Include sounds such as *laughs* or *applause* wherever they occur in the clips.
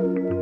Thank you.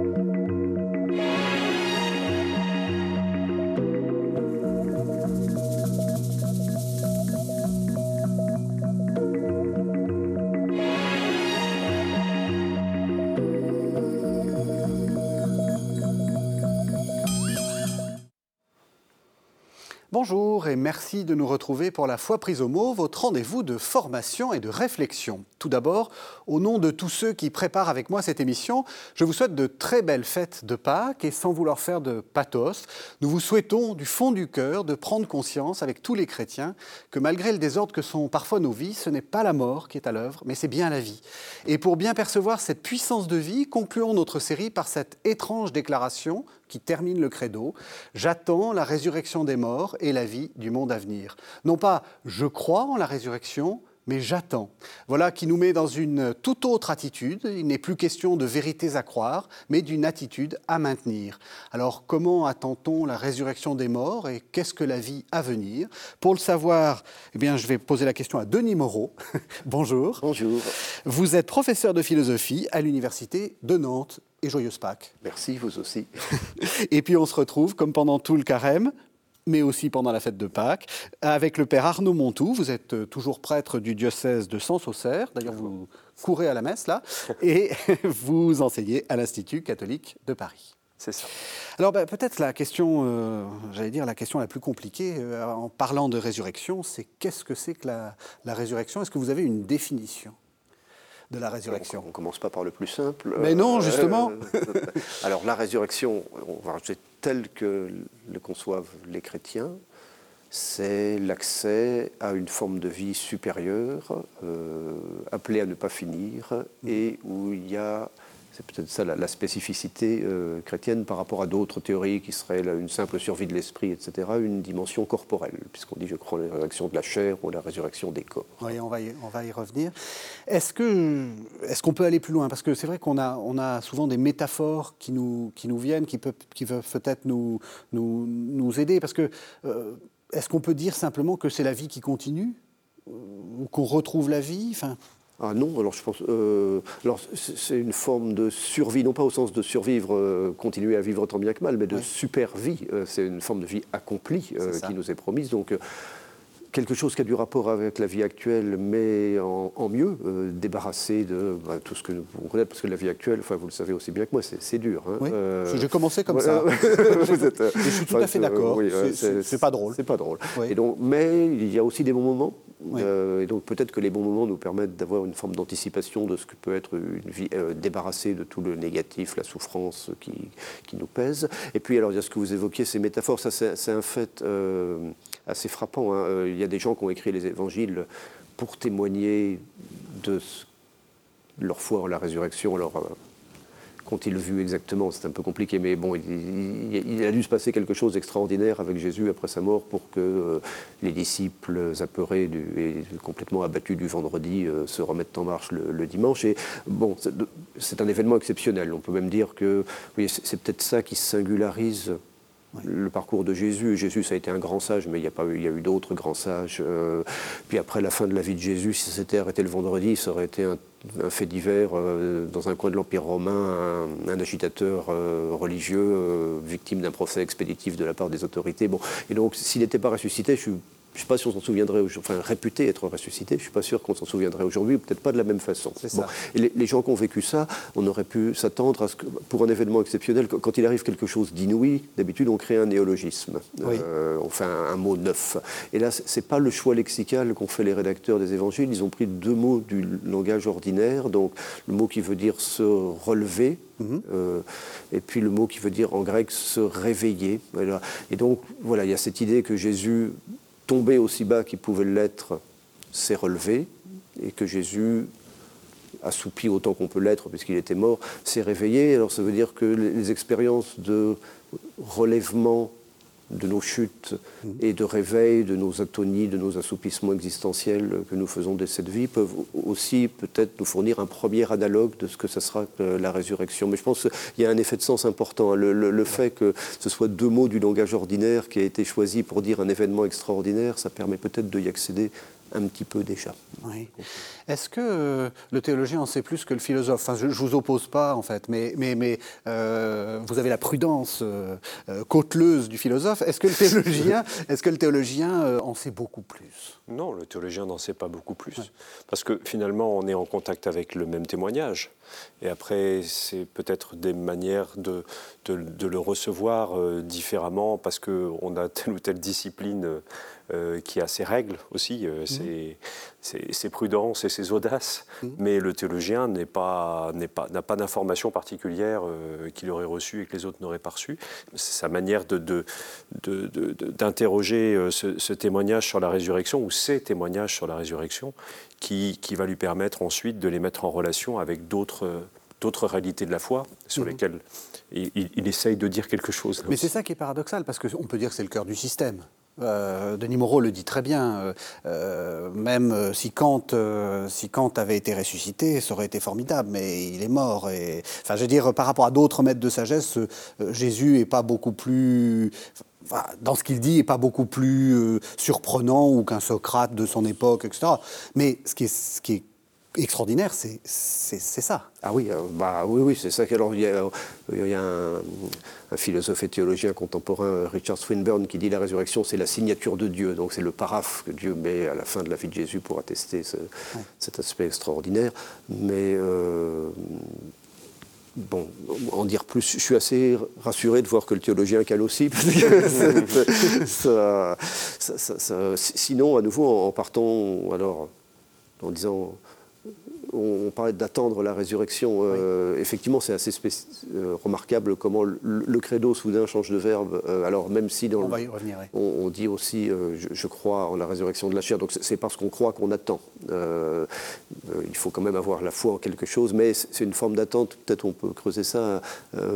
Bonjour et merci de nous retrouver pour la foi prise au mot, votre rendez-vous de formation et de réflexion. Tout d'abord, au nom de tous ceux qui préparent avec moi cette émission, je vous souhaite de très belles fêtes de Pâques et sans vouloir faire de pathos, nous vous souhaitons du fond du cœur de prendre conscience avec tous les chrétiens que malgré le désordre que sont parfois nos vies, ce n'est pas la mort qui est à l'œuvre, mais c'est bien la vie. Et pour bien percevoir cette puissance de vie, concluons notre série par cette étrange déclaration qui termine le credo, J'attends la résurrection des morts et la vie du monde à venir. Non pas je crois en la résurrection, mais j'attends. Voilà qui nous met dans une toute autre attitude. Il n'est plus question de vérités à croire, mais d'une attitude à maintenir. Alors comment attend-on la résurrection des morts et qu'est-ce que la vie à venir? Pour le savoir, eh bien, je vais poser la question à Denis Moreau. *laughs* Bonjour. Bonjour. Vous êtes professeur de philosophie à l'Université de Nantes et joyeuse Pâques. Merci, vous aussi. *laughs* et puis on se retrouve, comme pendant tout le carême, mais aussi pendant la fête de Pâques, avec le père Arnaud Montou. Vous êtes euh, toujours prêtre du diocèse de Sens-Auxerre. D'ailleurs, vous courez à la messe là, *laughs* et *laughs* vous enseignez à l'Institut catholique de Paris. C'est ça. Alors ben, peut-être la question, euh, j'allais dire la question la plus compliquée euh, en parlant de résurrection, c'est qu'est-ce que c'est que la, la résurrection? Est-ce que vous avez une définition? De la résurrection On ne commence pas par le plus simple. Mais non, justement. alors la résurrection, on va rajouter telle que le conçoivent les chrétiens, c'est l'accès à une forme de vie supérieure, euh, appelée à ne pas finir, et où il y a c'est peut-être ça la, spécificité euh, chrétienne par rapport à d'autres théories qui seraient une simple survie de l'esprit, etc., une dimension corporelle, puisqu'on dit, je crois, la résurrection de la chair ou la résurrection des corps. Oui, on va y, revenir. Est-ce qu'on qu'on peut aller plus loin? Parce que c'est vrai qu'on a, on a souvent des métaphores qui nous, qui nous viennent, qui peuvent, qui peuvent peut-être nous, nous, nous, aider. Parce que euh, est-ce qu'on peut dire simplement que c'est la vie qui continue Ou qu'on retrouve la vie? Enfin, ah non, alors je pense. Euh, alors c'est une forme de survie, non pas au sens de survivre, euh, continuer à vivre tant bien que mal, mais de super vie. Euh, c'est une forme de vie accomplie qui nous est promise. Donc quelque chose qui a du rapport avec la vie actuelle, mais en, mieux, euh, débarrassé de bah, tout ce que nous connaître, parce que la vie actuelle, enfin, vous le savez aussi bien que moi, c'est dur. Hein. Oui. Euh, J'ai commencé comme ça. *laughs* vous êtes, je suis tout à fait d'accord. c'est pas drôle. C'est pas drôle. Et donc, mais il y a aussi des bons moments. Euh, et donc peut-être que les bons moments nous permettent d'avoir une forme d'anticipation de ce que peut être une vie débarrassée de tout le négatif, la souffrance qui, qui, nous pèse. Et puis alors, il y a ce que vous évoquiez, ces métaphores, ça c'est un fait assez frappant. Hein. Euh, il y a des gens qui ont écrit les évangiles pour témoigner de leur foi en la résurrection, leur, euh, qu'ont-ils vu exactement C'est un peu compliqué, mais bon, il, a dû se passer quelque chose d'extraordinaire avec Jésus après sa mort pour que euh, les disciples apeurés et complètement abattus du vendredi se remettent en marche le, dimanche. Et bon, c'est un événement exceptionnel. On peut même dire que c'est peut-être ça qui singularise le parcours de Jésus. Jésus, a été un grand sage, mais il y a, pas eu d'autres grands sages. Euh, puis après la fin de la vie de Jésus, si c'était arrêté le vendredi, ça aurait été un, fait divers euh, dans un coin de l'Empire romain, un, agitateur euh, religieux victime d'un procès expéditif de la part des autorités. Bon, et donc, s'il n'était pas ressuscité, je suis je ne sais pas si on s'en souviendrait, enfin réputé être ressuscité, je ne suis pas sûr qu'on s'en souviendrait aujourd'hui, peut-être pas de la même façon. Et les, gens qui ont vécu ça, on aurait pu s'attendre à ce que, pour un événement exceptionnel, quand il arrive quelque chose d'inouï, d'habitude on crée un néologisme, euh, on fait un, mot neuf. Et là, ce n'est pas le choix lexical qu'ont fait les rédacteurs des évangiles, ils ont pris deux mots du langage ordinaire, donc le mot qui veut dire se relever, mhm. euh, et puis le mot qui veut dire en grec se réveiller. Et donc, voilà, il y a cette idée que Jésus tomber aussi bas qu'il pouvait l'être, s'est relevé, et que Jésus, assoupi autant qu'on peut l'être, puisqu'il était mort, s'est réveillé. Alors ça veut dire que les expériences de relèvement de nos chutes et de réveil, de nos atonies, de nos assoupissements existentiels que nous faisons de cette vie, peuvent aussi peut-être nous fournir un premier analogue de ce que ce sera la résurrection. Mais je pense qu'il y a un effet de sens important. Le, fait que ce soit deux mots du langage ordinaire qui a été choisi pour dire un événement extraordinaire, ça permet peut-être de y accéder un petit peu déjà. Oui. Est-ce que euh, le théologien en sait plus que le philosophe? Enfin, Je ne vous oppose pas, en fait, mais, mais, mais euh, vous avez la prudence euh, cauteleuse du philosophe. Est-ce que le théologien, *laughs* est que le théologien en sait beaucoup plus? Non, le théologien n'en sait pas beaucoup plus. Parce que finalement, on est en contact avec le même témoignage. Et après, c'est peut-être des manières de, de, le recevoir différemment parce qu'on a telle ou telle discipline euh, qui a ses règles aussi, euh, mhm. ses, prudences et ses audaces. Mhm. Mais le théologien n'a pas, pas, pas d'informations particulières euh, qu'il aurait reçues et que les autres n'auraient pas reçues. C'est sa manière d'interroger de, de, ce, ce, témoignage sur la résurrection ou ces témoignages sur la résurrection qui, qui va lui permettre ensuite de les mettre en relation avec d'autres d'autres réalités de la foi sur mhm. lesquelles il, il, essaye de dire quelque chose. Mais c'est ça qui est paradoxal, parce qu'on peut dire que c'est le cœur du système. Euh, Denis Moreau le dit très bien, euh, euh, même si Kant, si Kant avait été ressuscité, ça aurait été formidable, mais il est mort. Et, enfin, je veux dire, par rapport à d'autres maîtres de sagesse, Jésus est pas beaucoup plus dans ce qu'il dit, est pas beaucoup plus surprenant ou qu'un Socrate de son époque, etc. Mais ce qui est, ce qui est extraordinaire, c'est ça. Ah oui, euh, bah, oui, oui c'est ça. Alors, il y a, il y a un, philosophe et théologien contemporain, Richard Swinburne, qui dit la résurrection, c'est la signature de Dieu. Donc c'est le paraphe que Dieu met à la fin de la vie de Jésus pour attester cet aspect extraordinaire. Mais euh, bon, en dire plus, je suis assez rassuré de voir que le théologien cale aussi. *laughs* sinon, à nouveau, en partant, alors, en disant on, parlait d'attendre la résurrection. Euh, effectivement, c'est assez euh, remarquable comment le, credo soudain change de verbe. Euh, alors même si dans on, on, dit aussi je, crois en la résurrection de la chair. Donc c'est parce qu'on croit qu'on attend. il faut quand même avoir la foi en quelque chose, mais c'est une forme d'attente. Peut-être on peut creuser ça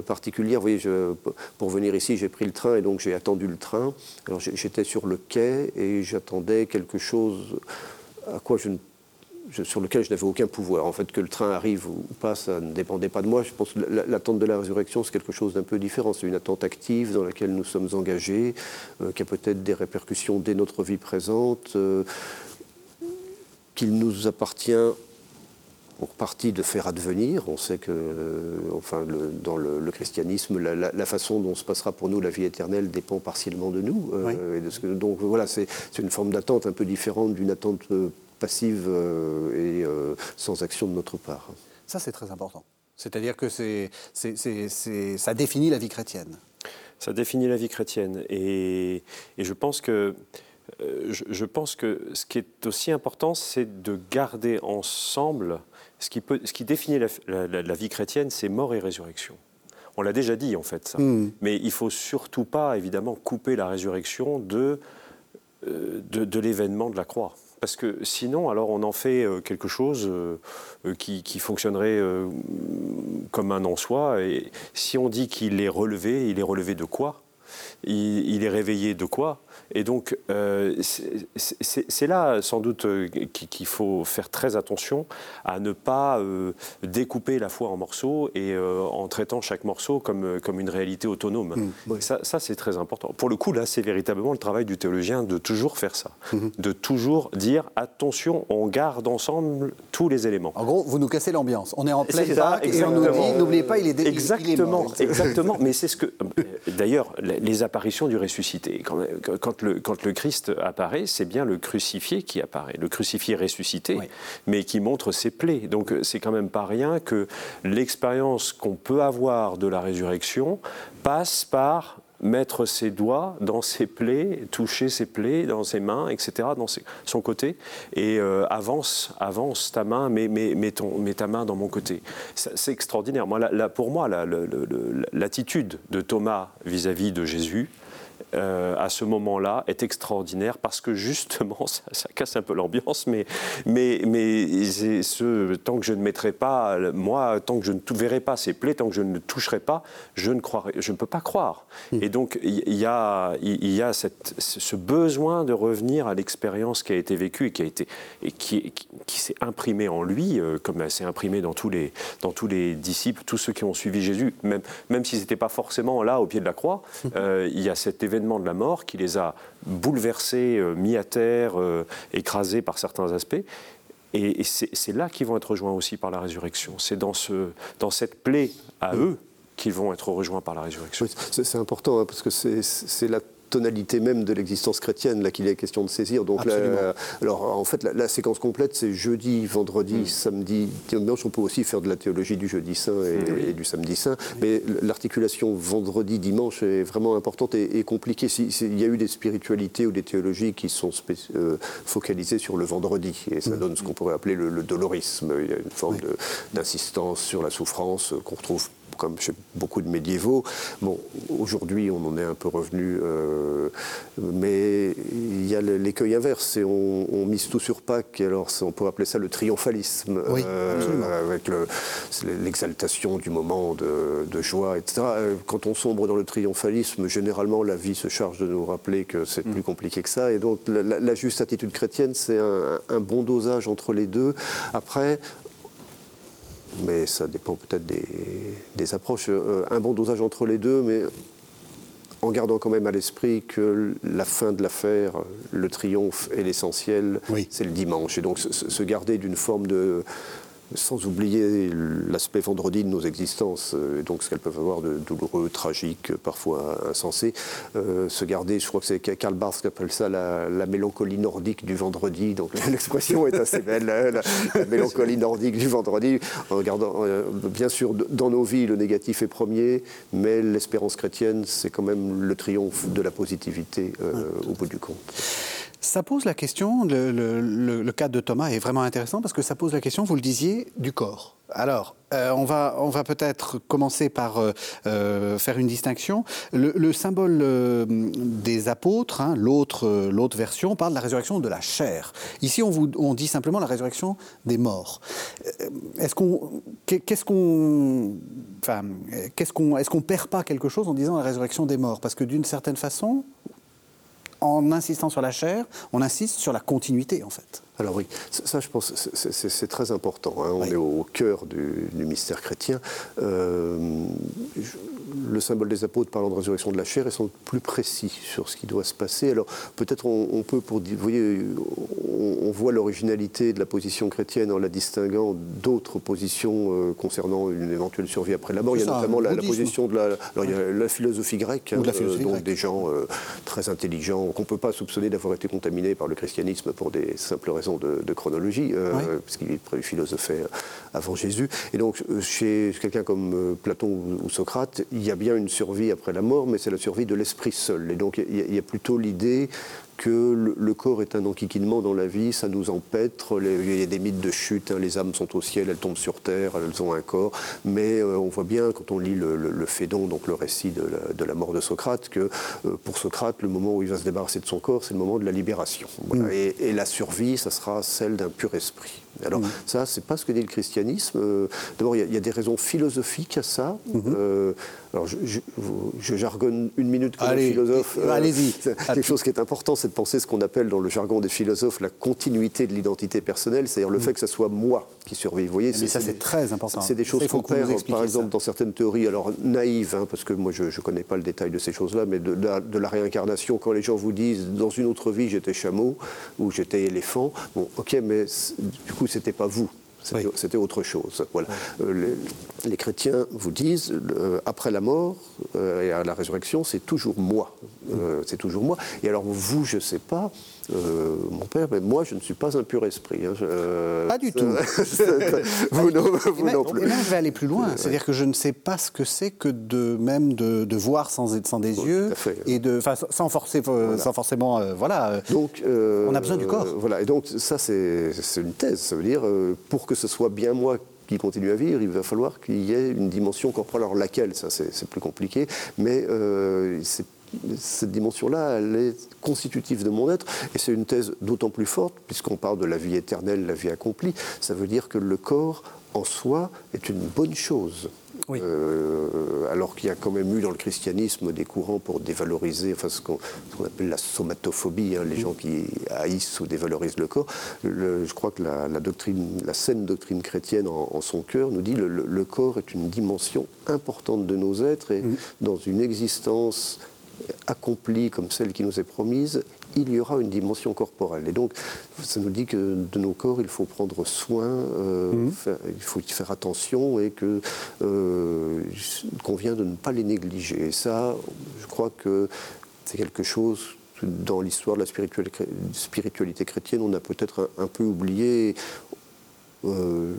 particulière. Vous voyez, je, pour venir ici, j'ai pris le train et donc j'ai attendu le train. Alors j'étais sur le quai et j'attendais quelque chose à quoi je ne sur lequel je n'avais aucun pouvoir. En fait, que le train arrive ou pas, ça ne dépendait pas de moi. Je pense que l'attente de la résurrection, c'est quelque chose d'un peu différent. C'est une attente active dans laquelle nous sommes engagés, euh, qui a peut-être des répercussions dès notre vie présente, euh, qu'il nous appartient pour partie de faire advenir. On sait que, euh, enfin, dans le, christianisme, la, façon dont se passera pour nous la vie éternelle dépend partiellement de nous. et de ce que, donc voilà, c'est une forme d'attente un peu différente d'une attente passive euh, et euh, sans action de notre part. Ça, c'est très important. C'est-à-dire que c'est, ça définit la vie chrétienne. Ça définit la vie chrétienne. Et, je, pense que, euh, je, pense que ce qui est aussi important, c'est de garder ensemble ce qui, peut, ce qui définit la, vie chrétienne, c'est mort et résurrection. On l'a déjà dit en fait, ça. Hmm. Mais il faut surtout pas, évidemment, couper la résurrection de, de, de l'événement de la croix parce que sinon, alors on en fait euh, quelque chose euh, euh, qui, fonctionnerait comme un en soi. Et si on dit qu'il est relevé, il est relevé de quoi? Il, est réveillé de quoi? Et donc, euh, c'est là, sans doute, euh, qu'il faut faire très attention à ne pas euh, découper la foi en morceaux et en traitant chaque morceau comme, comme une réalité autonome. Mmh, ça, c'est très important. Pour le coup, là, c'est véritablement le travail du théologien de toujours faire ça, mmh. de toujours dire attention, on garde ensemble tous les éléments. En gros, vous nous cassez l'ambiance. On est en pleine Pâques et on nous dit n'oubliez pas, il est, exactement, *laughs* exactement. Mais c'est ce que, d'ailleurs, les apparition du ressuscité. Quand, le, quand le, Christ apparaît, c'est bien le crucifié qui apparaît, le crucifié ressuscité, mais qui montre ses plaies. Donc c'est quand même pas rien que l'expérience qu'on peut avoir de la résurrection passe par mettre ses doigts dans ses plaies, toucher ses plaies dans ses mains, etc., dans son côté, et euh, avance, avance ta main, mets, mets, ta main dans mon côté. C'est extraordinaire. Moi, pour moi, l'attitude de Thomas vis à -vis de Jésus, euh, à ce moment-là est extraordinaire parce que justement, *laughs* ça, casse un peu l'ambiance, mais, mais, mais ce, tant que je ne mettrai pas, moi, tant que je ne verrai pas ces plaies, tant que je ne toucherai pas, je ne, croirai, je ne peux pas croire. Hmm. Et donc, il y a, il y a cette, ce besoin de revenir à l'expérience qui a été vécue et qui, a été, et qui, qui, s'est imprimée en lui, euh, comme elle s'est imprimée dans tous, les, dans tous les disciples, tous ceux qui ont suivi Jésus, même, même s'ils n'étaient pas forcément là au pied de la croix, hmm. euh, il y a cette l'événement de la mort qui les a bouleversés, mis à terre, écrasés par certains aspects. Et, c'est là qu'ils vont être rejoints aussi par la résurrection. C'est dans, ce, dans cette plaie à eux qu'ils vont être rejoints par la résurrection. c'est important hein, parce que c'est la tonalité même de l'existence chrétienne là qu'il est question de saisir. Donc alors en fait la, séquence complète c'est jeudi, vendredi, mm. samedi, dimanche. On peut aussi faire de la théologie du jeudi saint et, du samedi saint, mais l'articulation vendredi dimanche est vraiment importante et, compliquée. il y a eu des spiritualités ou des théologies qui sont euh, focalisées sur le vendredi et ça mm. donne ce qu'on pourrait appeler le, dolorisme. Il y a une forme d'insistance sur la souffrance qu'on retrouve comme chez beaucoup de médiévaux. Bon, aujourd'hui, on en est un peu revenu, euh, mais il y a l'écueil inverse, et on, mise tout sur Pâques, alors on peut appeler ça le triomphalisme, euh, avec l'exaltation du moment de, joie, etc. Euh, quand on sombre dans le triomphalisme, généralement, la vie se charge de nous rappeler que c'est mm. plus compliqué que ça, et donc la, juste attitude chrétienne, c'est un, un bon dosage entre les deux. Après, mais ça dépend peut-être des, approches. Euh, un bon dosage entre les deux, mais en gardant quand même à l'esprit que la fin de l'affaire, le triomphe et l'essentiel, c'est le dimanche. Et donc se garder d'une forme de, sans oublier l'aspect vendredi de nos existences, euh, et donc ce qu'elles peuvent avoir de douloureux, tragique, parfois insensé. Euh, se garder, je crois que c'est Karl Barth qui appelle ça la, mélancolie nordique du vendredi, donc *laughs* l'expression est assez belle, hein, la, mélancolie nordique du vendredi, en regardant, euh, bien sûr, dans nos vies, le négatif est premier, mais l'espérance chrétienne, c'est quand même le triomphe de la positivité au bout du compte. Ça pose la question, le, cas de Thomas est vraiment intéressant parce que ça pose la question, vous le disiez, du corps. Alors, euh, on va, on va peut-être commencer par euh, euh, faire une distinction. Le, symbole des apôtres, hein, l'autre, l'autre version, parle de la résurrection de la chair. Ici, on, vous, on dit simplement la résurrection des morts. Est-ce qu'on, qu'est-ce enfin, qu'est-ce qu'on, est-ce perd pas quelque chose en disant la résurrection des morts? Parce que d'une certaine façon, en insistant sur la chair, on insiste sur la continuité en fait. Alors oui, ça je pense c'est très important. Hein. On est au cœur du, mystère chrétien. Euh, le symbole des apôtres parlant de résurrection de la chair est sans doute plus précis sur ce qui doit se passer. Alors peut-être on, peut, pour vous voyez, on, voit l'originalité de la position chrétienne en la distinguant d'autres positions euh, concernant une éventuelle survie après la mort. Il y a notamment la, position de la, alors, il y a la philosophie grecque, hein, euh, donc des gens très intelligents qu'on ne peut pas soupçonner d'avoir été contaminés par le christianisme pour des simples raisons de, chronologie, euh, puisqu'il philosophait avant Jésus. Et donc, euh, chez quelqu'un comme euh, Platon ou, Socrate, il y a bien une survie après la mort, mais c'est la survie de l'esprit seul. Et donc, il y a plutôt l'idée que le, corps est un enquiquinement dans la vie, ça nous empêtre. il y a des mythes de chute, hein, les âmes sont au ciel, elles tombent sur terre, elles ont un corps. Mais euh, on voit bien, quand on lit le, le, Phédon, donc le récit de la, mort de Socrate, que euh, pour Socrate, le moment où il va se débarrasser de son corps, c'est le moment de la libération. Mm. Et, la survie, ça sera celle d'un pur esprit. Alors mm. ça, c'est pas ce que dit le christianisme. Euh, d'abord, il y, a des raisons philosophiques à ça. Mm-hmm. alors, je, jargonne une minute comme Allez, philosophe. Allez-y. *laughs* quelque chose qui est important, c'est penser ce qu'on appelle dans le jargon des philosophes la continuité de l'identité personnelle, c'est-à-dire le mm. fait que ce soit moi qui survive. Vous voyez, Mais ça, c'est très important. C'est des choses qu'on perd, par exemple, dans certaines théories, alors naïves, hein, parce que moi, je ne connais pas le détail de ces choses-là, mais de, de, la réincarnation, quand les gens vous disent, dans une autre vie, j'étais chameau ou j'étais éléphant, bon, ok, mais du coup, c'était pas vous. C'était autre chose. Voilà. Euh, les, chrétiens vous disent, euh, après la mort euh, et à la résurrection, c'est toujours moi. c'est toujours moi. Et alors vous, je ne sais pas, mon père, mais moi, je ne suis pas un pur esprit. Hein. pas du tout. *laughs* vous, non, plus. Et même, je vais aller plus loin. C'est-à-dire que je ne sais pas ce que c'est que de même de, voir sans, sans des yeux et de, sans, forcer, sans forcément, voilà. Donc, on a besoin du corps. voilà. Et donc ça, c'est une thèse. Ça veut dire pour que ce soit bien moi qui continue à vivre, il va falloir qu'il y ait une dimension corporelle. Alors laquelle, ça c'est plus compliqué, mais euh, cette dimension-là, elle est constitutive de mon être, et c'est une thèse d'autant plus forte, puisqu'on parle de la vie éternelle, la vie accomplie, ça veut dire que le corps en soi est une bonne chose. Euh, alors qu'il y a quand même eu dans le christianisme des courants pour dévaloriser, enfin ce qu'on appelle la somatophobie, hein, les gens qui haïssent ou dévalorisent le corps. je crois que la, doctrine, la saine doctrine chrétienne en, son cœur nous dit le, le, corps est une dimension importante de nos êtres et dans une existence accomplie comme celle qui nous est promise, il y aura une dimension corporelle. Et donc, ça nous dit que de nos corps, il faut prendre soin, euh, mmh. il faut y faire attention et euh, convient de ne pas les négliger. Et ça, je crois que c'est quelque chose dans l'histoire de la spiritualité chrétienne, on a peut-être un, peu oublié. Euh,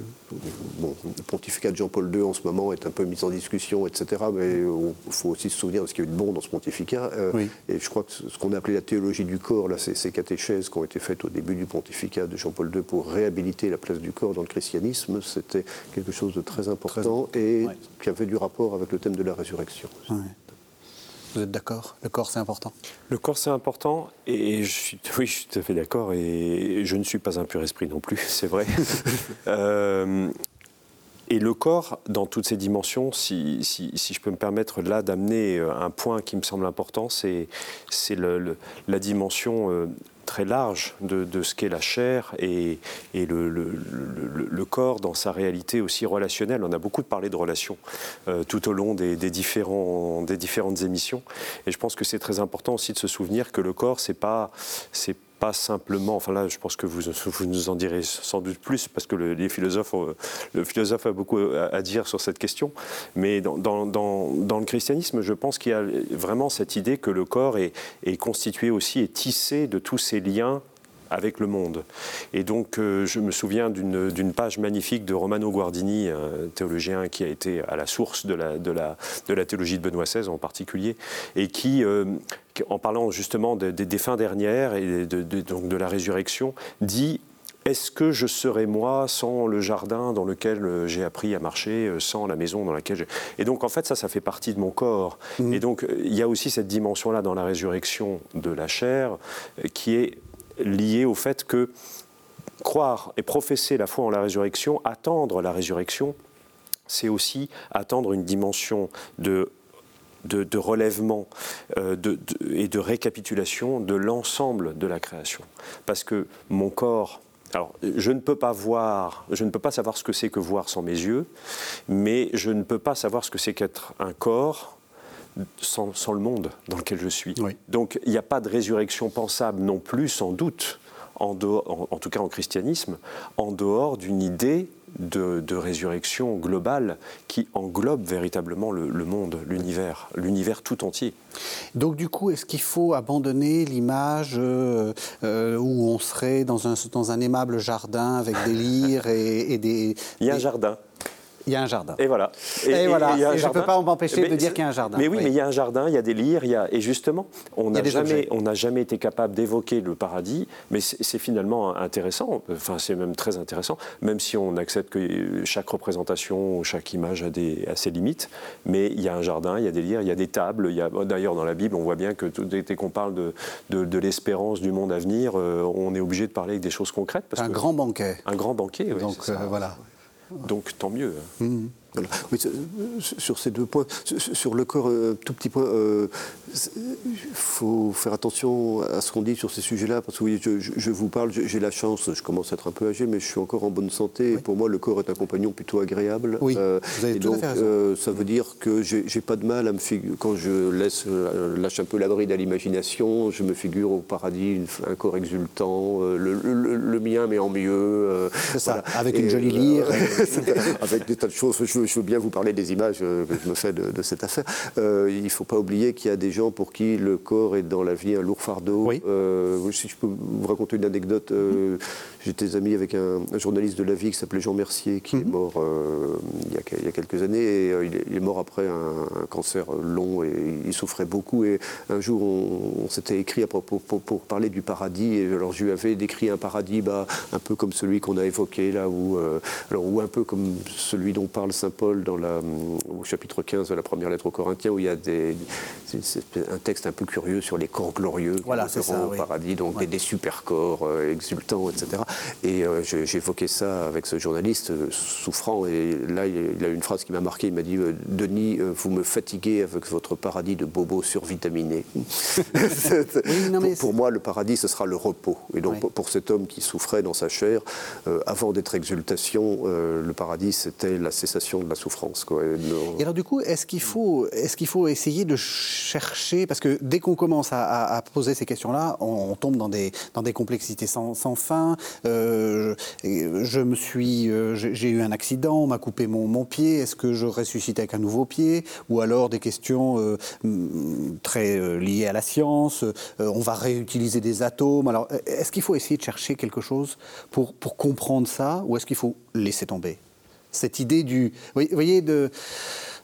bon, le pontificat de Jean-Paul II en ce moment est un peu mis en discussion, etc. Mais il faut aussi se souvenir de ce qu'il y a eu de bon dans ce pontificat. Euh, et je crois que ce qu'on a appelé la théologie du corps, là, ces, ces catéchèses qui ont été faites au début du pontificat de Jean-Paul II pour réhabiliter la place du corps dans le christianisme, c'était quelque chose de très important et qui avait du rapport avec le thème de la résurrection. Vous êtes d'accord? Le corps, c'est important? Le corps, c'est important. Et je suis, *laughs* oui, je suis tout à fait d'accord. Et je ne suis pas un pur esprit non plus, *laughs* c'est vrai. *laughs* euh, et le corps, dans toutes ses dimensions, si, si, si je peux me permettre là d'amener un point qui me semble important, c'est la dimension euh, très large de, de ce qu'est la chair et, et le, le, le, corps dans sa réalité aussi relationnelle. On a beaucoup parlé de relations euh, tout au long des, des, différents, des différentes émissions. Et je pense que c'est très important aussi de se souvenir que le corps, c'est pas, pas simplement, enfin là je pense que vous, vous nous en direz sans doute plus parce que le, les philosophes, le philosophe a beaucoup à, dire sur cette question, mais dans, le christianisme je pense qu'il y a vraiment cette idée que le corps est, est constitué aussi et tissé de tous ces liens avec le monde. Et donc, euh, je me souviens d'une page magnifique de Romano Guardini, un théologien qui a été à la source de la, de la, de la théologie de Benoît XVI en particulier, et qui, euh, en parlant justement des, des, fins dernières et de, de, donc de la résurrection, dit est-ce que je serais moi sans le jardin dans lequel euh, j'ai appris à marcher, sans la maison dans laquelle j'ai... Et donc en fait ça, ça fait partie de mon corps. Mmh. Et donc il y a aussi cette dimension-là dans la résurrection de la chair qui est lié au fait que croire et professer la foi en la résurrection, attendre la résurrection, c'est aussi attendre une dimension de relèvement euh, et de récapitulation de l'ensemble de la création. Parce que mon corps, alors je ne peux pas voir, je ne peux pas savoir ce que c'est que voir sans mes yeux, mais je ne peux pas savoir ce que c'est qu'être un corps sans, sans, le monde dans lequel je suis. Oui. Donc il n'y a pas de résurrection pensable non plus, sans doute, en, dehors, en, en tout cas en christianisme, en dehors d'une idée de, de, résurrection globale qui englobe véritablement le, le monde, l'univers, l'univers tout entier. Donc du coup, est-ce qu'il faut abandonner l'image euh, euh, où on serait dans un, dans un aimable jardin avec des lyres et, et des... Il y a un jardin. Il y a un jardin. Et voilà. Et, et, et voilà. Et, je ne peux pas m'empêcher de dire qu'il y a un jardin. Mais oui, oui, mais il y a un jardin, il y a des lyres, il y a... et justement, on n'a jamais, jamais été capable d'évoquer le paradis, mais c'est finalement intéressant, enfin c'est même très intéressant, même si on accepte que chaque représentation, chaque image a, des, a ses limites, mais il y a un jardin, il y a des lyres, il y a des tables, il y a... d'ailleurs dans la Bible, on voit bien que dès qu'on parle de, de, de l'espérance du monde à venir, euh, on est obligé de parler avec des choses concrètes. Parce un que... grand banquet. Un grand banquet, oui. Donc euh, voilà. Donc tant mieux. Mmh. Voilà. Oui, sur ces deux points, sur le corps, un tout petit point, il faut faire attention à ce qu'on dit sur ces sujets-là, parce que oui, je, je vous parle, j'ai la chance, je commence à être un peu âgé, mais je suis encore en bonne santé. Oui. Pour moi, le corps est un compagnon plutôt agréable. Oui, euh, vous avez et donc, euh, ça veut dire que j'ai pas de mal à me figurer, quand je laisse, euh, lâche un peu la bride à l'imagination, je me figure au paradis une, un corps exultant, le, le, le, mien, mais en mieux. C'est ça, voilà. avec et, une jolie lyre. *laughs* avec des tas de choses. Je, je, veux bien vous parler des images que je me fais de, de cette affaire. Il ne faut pas oublier qu'il y a des gens pour qui le corps est dans la vie un lourd fardeau. Oui. Euh, si je peux vous raconter une anecdote, euh, j'étais ami avec un, un, journaliste de la vie qui s'appelait Jean Mercier, qui est mort euh, il y, a, il, y a, quelques années. Et, il est, il, est, mort après un, un, cancer long et il souffrait beaucoup. Et un jour, on, on s'était écrit à propos pour, pour, parler du paradis. Et alors, je lui avais décrit un paradis bah, un peu comme celui qu'on a évoqué là, ou, alors, ou un peu comme celui dont parle saint Paul dans la, au chapitre 15 de la première lettre aux Corinthiens, où il y a des, un texte un peu curieux sur les corps glorieux voilà, c'est ça, au oui. paradis, donc ouais. des, des, super corps euh, exultants, etc. Et euh, j'évoquais ça avec ce journaliste euh, souffrant, et là il a une phrase qui m'a marqué, il m'a dit euh, Denis, euh, vous me fatiguez avec votre paradis de bobos survitaminés. *laughs* oui, non, pour, pour, moi, le paradis, ce sera le repos. Et donc pour, cet homme qui souffrait dans sa chair, avant d'être exultation, le paradis, c'était la cessation de la souffrance. Quoi. Et, alors du coup, est-ce qu'il faut, est qu'il faut essayer de chercher, parce que dès qu'on commence à, poser ces questions-là, on, tombe dans des, dans des complexités sans, fin. Euh, je me suis, euh, j'ai eu un accident, on m'a coupé mon, pied, est-ce que je ressuscite avec un nouveau pied? Ou alors des questions euh, très liées à la science, on va réutiliser des atomes. Alors est-ce qu'il faut essayer de chercher quelque chose pour, pour comprendre ça, ou est-ce qu'il faut laisser tomber? Cette idée du. Vous voyez, de.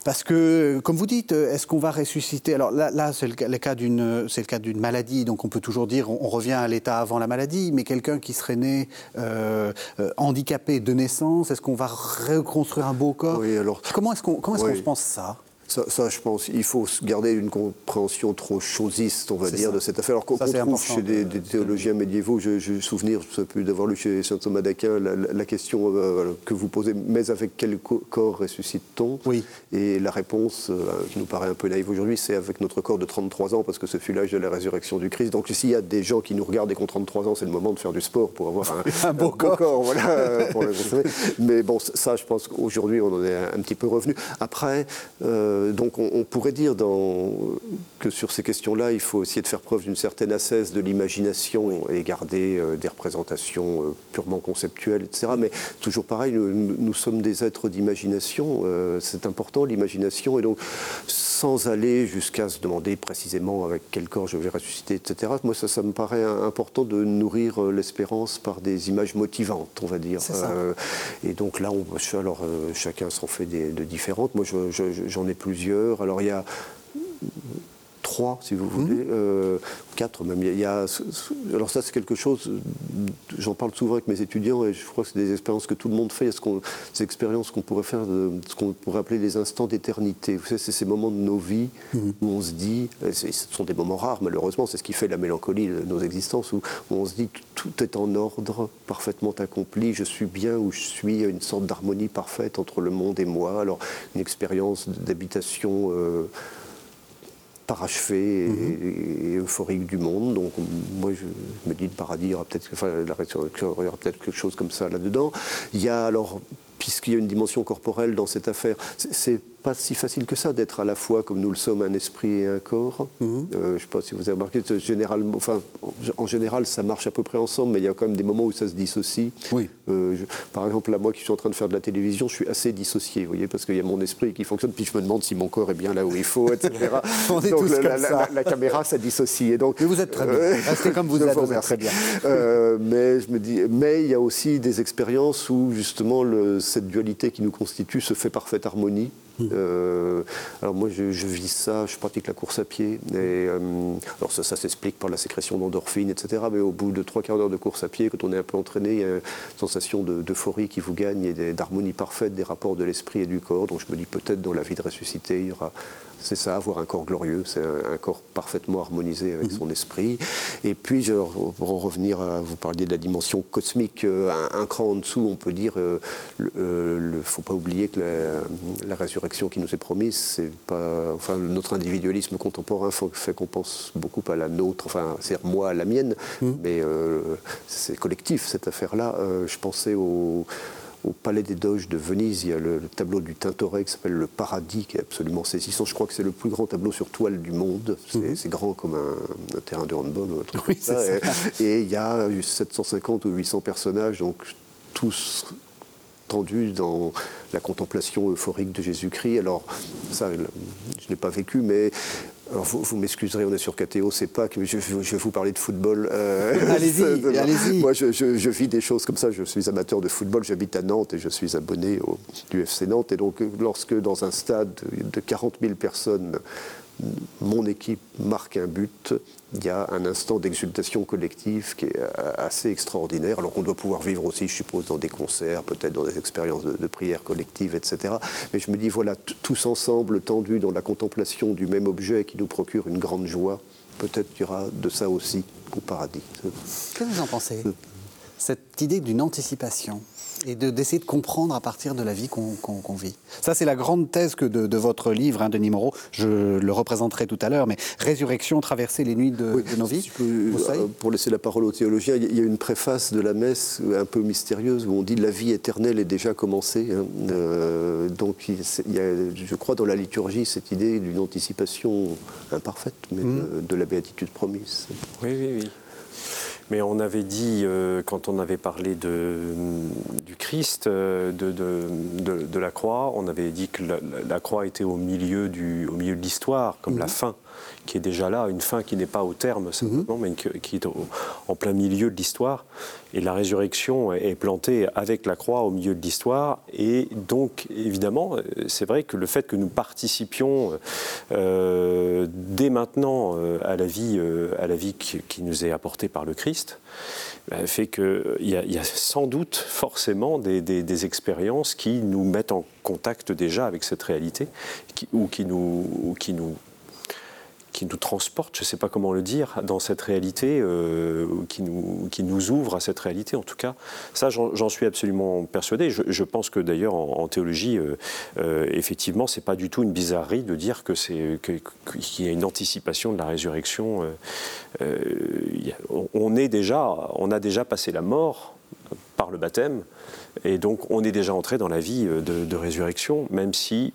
Parce que, comme vous dites, est-ce qu'on va ressusciter? Alors là, là c'est le, cas d'une, c'est le cas d'une maladie, donc on peut toujours dire on, revient à l'état avant la maladie. Mais quelqu'un qui serait né euh, euh, handicapé de naissance, est-ce qu'on va reconstruire un beau corps? Oui, alors, Comment est-ce qu'on, comment est-ce qu'on se pense ça? Ça, je pense, il faut garder une compréhension trop chosiste, on va dire, de cette affaire. Alors qu'on trouve chez des, théologiens médiévaux, j'ai je, souvenir, je sais d'avoir lu chez saint Thomas d'Aquin la, question euh, que vous posez, mais avec quel corps ressuscite-t-on? Oui. Et la réponse, euh, qui nous paraît un peu naïve aujourd'hui, c'est avec notre corps de 33 ans, parce que ce fut l'âge de la résurrection du Christ. Donc s'il y a des gens qui nous regardent et qui ont 33 ans, c'est le moment de faire du sport pour avoir un, *laughs* beau, corps. voilà, pour *laughs* mais bon, ça, je pense qu'aujourd'hui, on en est un, petit peu revenu. Après, euh, euh, donc on, pourrait dire que sur ces questions-là, il faut essayer de faire preuve d'une certaine assesse de l'imagination et garder euh, des représentations euh, purement conceptuelles, etc. Mais toujours pareil, nous, sommes des êtres d'imagination, c'est important l'imagination, et donc sans aller jusqu'à se demander précisément avec quel corps je vais ressusciter, etc. Moi, ça, ça me paraît important de nourrir l'espérance par des images motivantes, on va dire. et donc là, on, alors chacun s'en fait de différentes. Moi, j'en ai plus Alors il y a trois, si vous mhm. voulez, euh, quatre même. Il y a, alors ça, c'est quelque chose, j'en parle souvent avec mes étudiants et je crois que c'est des expériences que tout le monde fait. Il y a ces expériences qu'on pourrait faire, ce qu'on pourrait appeler les instants d'éternité. Vous savez, c'est ces moments de nos vies mhm. où on se dit, ce sont des moments rares malheureusement, c'est ce qui fait la mélancolie de nos existences, où, on se dit tout est en ordre, parfaitement accompli, je suis bien où je suis, une sorte d'harmonie parfaite entre le monde et moi. Alors une expérience d'habitation. Euh, parachevé et, euphorique du monde. Donc moi je me dis le paradis, il y aura peut-être enfin, peut quelque chose comme ça là-dedans. Il y a alors puisqu'il y a une dimension corporelle dans cette affaire. C'est pas si facile que ça d'être à la fois, comme nous le sommes, un esprit et un corps. Mhm. Euh, je ne sais pas si vous avez remarqué, généralement, enfin, en général, ça marche à peu près ensemble, mais il y a quand même des moments où ça se dissocie. Oui. Euh, par exemple, là, moi qui suis en train de faire de la télévision, je suis assez dissocié, vous voyez, parce qu'il y a mon esprit qui fonctionne, puis je me demande si mon corps est bien là où il faut, etc. *laughs* On est donc, tous la, comme ça. La, caméra, ça dissocie. Et donc, mais vous êtes très bien. Euh, Restez comme vous êtes, vous êtes très bien. mais je me dis, mais il y a aussi des expériences où justement le, cette dualité qui nous constitue se fait parfaite harmonie. Euh, alors moi, je, vis ça, je pratique la course à pied. Et, euh, alors ça, ça s'explique par la sécrétion d'endorphines, etc. Mais au bout de trois quarts d'heure de course à pied, quand on est un peu entraîné, il y a une sensation d'euphorie qui vous gagne et d'harmonie parfaite des rapports de l'esprit et du corps. Donc je me dis peut-être dans la vie de ressuscité, il y aura c'est ça, avoir un corps glorieux, c'est un, corps parfaitement harmonisé avec mhm. son esprit. Et puis, je, pour en revenir, à, vous parliez de la dimension cosmique, euh, un, cran en dessous, on peut dire, il euh, ne faut pas oublier que la, résurrection qui nous est promise, c'est pas, enfin, notre individualisme contemporain fait qu'on pense beaucoup à la nôtre, enfin, c'est moi à la mienne, mhm. mais euh, c'est collectif cette affaire-là. je pensais au au Palais des Doges de Venise, il y a le, tableau du Tintoret qui s'appelle Le Paradis, qui est absolument saisissant. Je crois que c'est le plus grand tableau sur toile du monde. C'est mhm. grand comme un, terrain de handball ou un truc comme ça. Et, il y a 750 ou 800 personnages, donc tous tendus dans la contemplation euphorique de Jésus-Christ. Alors, ça, je ne l'ai pas vécu, mais alors vous, m'excuserez, on est sur KTO, c'est pas que je, vais vous parler de football. Euh, allez-y, *laughs* allez-y. Moi, je, vis des choses comme ça. Je suis amateur de football, j'habite à Nantes et je suis abonné au, du FC Nantes. Et donc, lorsque dans un stade de 40 000 personnes, mon équipe marque un but, il y a un instant d'exultation collective qui est euh, assez extraordinaire, alors qu'on doit pouvoir vivre aussi, je suppose, dans des concerts, peut-être dans des expériences de, prière collective, etc. Mais je me dis, voilà, tous ensemble, tendus dans la contemplation du même objet qui nous procure une grande joie, peut-être qu'il y aura de ça aussi au paradis. Que vous en pensez? Cette idée d'une anticipation et d'essayer de, comprendre à partir de la vie qu'on vit. Ça, c'est la grande thèse que de, votre livre, hein, Denis Moreau. Je le représenterai tout à l'heure, mais Résurrection, traverser les nuits de, nos vies. Euh, pour laisser la parole aux théologiens, il y a une préface de la messe un peu mystérieuse où on dit la vie éternelle est déjà commencée. Hein. Euh, donc, il y a, je crois, dans la liturgie, cette idée d'une anticipation imparfaite, mais mmh. de, de la béatitude promise. Oui, oui, oui. Mais on avait dit, euh, quand on avait parlé de, du Christ, euh, de, de, de, la croix, on avait dit que la, croix était au milieu, du, au milieu de l'histoire, comme la mhm. fin qui est déjà là, une fin qui n'est pas au terme simplement, mhm. mais qui est en plein milieu de l'histoire. Et la résurrection est plantée avec la croix au milieu de l'histoire. Et donc, évidemment, c'est vrai que le fait que nous participions euh, dès maintenant euh, à la vie, euh, à la vie qui, nous est apportée par le Christ, fait qu'il y, y, a sans doute forcément des, des, expériences qui nous mettent en contact déjà avec cette réalité, qui, ou qui nous, ou qui nous qui nous transporte, je ne sais pas comment le dire, dans cette réalité, euh, qui, nous, qui nous ouvre à cette réalité en tout cas. Ça, j'en suis absolument persuadé. Je, pense que d'ailleurs en, théologie, euh, euh, effectivement, c'est pas du tout une bizarrerie de dire que c'est qu'il y a une anticipation de la résurrection. on est déjà, on a déjà passé la mort par le baptême, et donc on est déjà entré dans la vie de résurrection, même si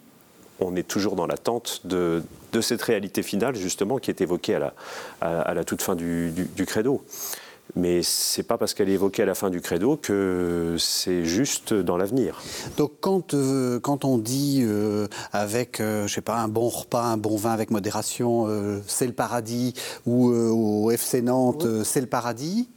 on est toujours dans l'attente de, de, cette réalité finale, justement, qui est évoquée à la, à, la toute fin du, credo. Mais c'est pas parce qu'elle est évoquée à la fin du credo que c'est juste dans l'avenir. Donc quand, euh, quand on dit euh, avec, euh, je sais pas, un bon repas, un bon vin avec modération, c'est le paradis, ou au FC Nantes, c'est le paradis,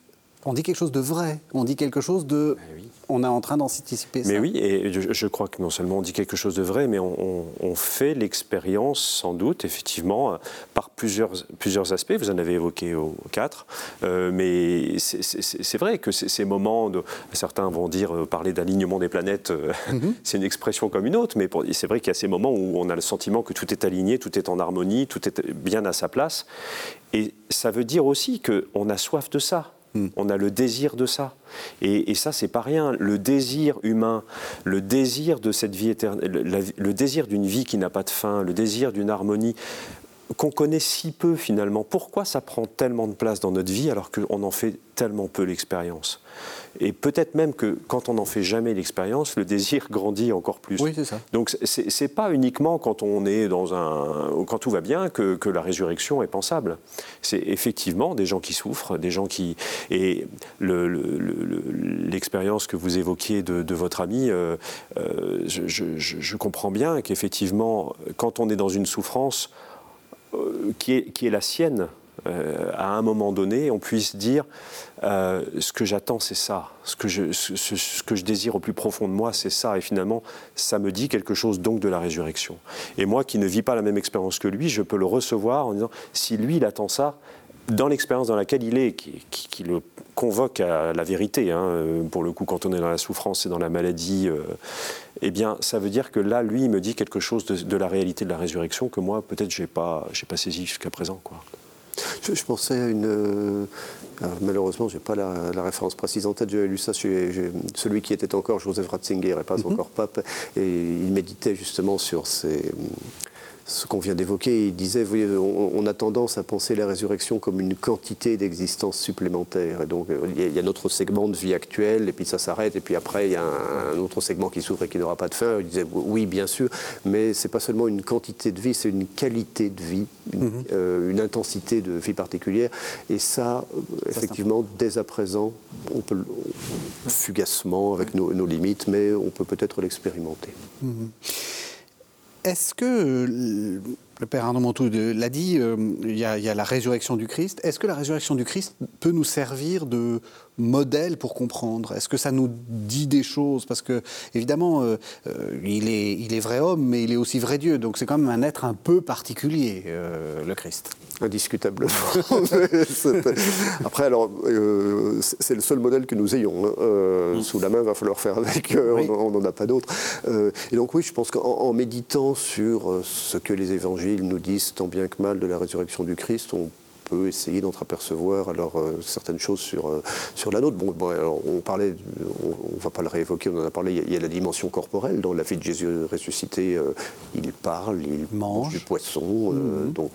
on dit quelque chose de vrai, on dit quelque chose de... Ben on est en train d'anticiper ça. Mais oui, et je, crois que non seulement on dit quelque chose de vrai, mais on, fait l'expérience sans doute, effectivement, par plusieurs, plusieurs aspects. Vous en avez évoqué aux, quatre. Euh, mais c'est vrai que ces moments, de, certains vont dire, euh, parler d'alignement des planètes, euh, mhm. *laughs* c'est une expression comme une autre, mais c'est vrai qu'il y a ces moments où on a le sentiment que tout est aligné, tout est en harmonie, tout est bien à sa place. Et ça veut dire aussi qu'on a soif de ça. Hmm. On a le désir de ça. Et, ça, c'est pas rien. Le désir humain, le désir de cette vie éternelle, le désir d'une vie qui n'a pas de fin, le désir d'une harmonie qu'on connaît si peu finalement. Pourquoi ça prend tellement de place dans notre vie alors qu'on en fait tellement peu l'expérience? Et peut-être même que quand on n'en fait jamais l'expérience, le désir grandit encore plus. Oui, c'est ça. Donc c'est pas uniquement quand on est dans un, quand tout va bien que, que la résurrection est pensable. C'est effectivement des gens qui souffrent, des gens qui et l'expérience le, que vous évoquiez de, votre ami, euh, euh, je, je comprends bien qu'effectivement quand on est dans une souffrance qui, est, qui est la sienne, euh, à un moment donné, on puisse dire euh, ce que j'attends, c'est ça. Ce que, je, ce, que je désire au plus profond de moi, c'est ça. Et finalement, ça me dit quelque chose donc de la résurrection. Et moi qui ne vis pas la même expérience que lui, je peux le recevoir en disant si lui, il attend ça, dans l'expérience dans laquelle il est, qui, le convoque à la vérité, hein, pour le coup, quand on est dans la souffrance et dans la maladie, eh bien, ça veut dire que là, lui, il me dit quelque chose de, la réalité de la résurrection que moi, peut-être, je n'ai pas, pas saisi jusqu'à présent. Quoi. Je, pensais à une. Euh, malheureusement, je n'ai pas la, référence précise en tête. J'ai lu ça chez celui qui était encore Joseph Ratzinger et pas mhm. encore pape. Et il méditait justement sur ces, ce qu'on vient d'évoquer. Il disait, vous voyez, on, a tendance à penser la résurrection comme une quantité d'existence supplémentaire. Et donc, euh, il y a notre segment de vie actuelle, et puis ça s'arrête, et puis après, il y a un, autre segment qui s'ouvre et qui n'aura pas de fin. Il disait, oui, bien sûr, mais c'est pas seulement une quantité de vie, c'est une qualité de vie, une, mhm. euh, intensité de vie particulière. Et ça, effectivement, dès à présent, on peut, fugacement, avec nos, limites, mais on peut peut-être l'expérimenter. Mhm. Est-ce que, euh, le Père Arnaud Montou l'a dit, euh, il y, a la résurrection du Christ. Est-ce que la résurrection du Christ peut nous servir de modèle pour comprendre? Est-ce que ça nous dit des choses? Parce que, évidemment, euh, euh, il, est, il est vrai homme, mais il est aussi vrai Dieu. Donc c'est quand même un être un peu particulier, euh, le Christ. Indiscutablement. *laughs* Après, alors, c'est le seul modèle que nous ayons. Hein. Mm. Sous la main, il va falloir faire avec. On n'en a pas d'autre. et donc, oui, je pense qu'en méditant sur ce que les évangiles nous disent, tant bien que mal, de la résurrection du Christ, on peut essayer d'entreapercevoir alors certaines choses sur, sur la nôtre. Bon, on parlait, on, ne va pas le réévoquer, on en a parlé, il y a, la dimension corporelle. Dans la vie de Jésus ressuscité, il parle, il mange, du poisson, mhm. donc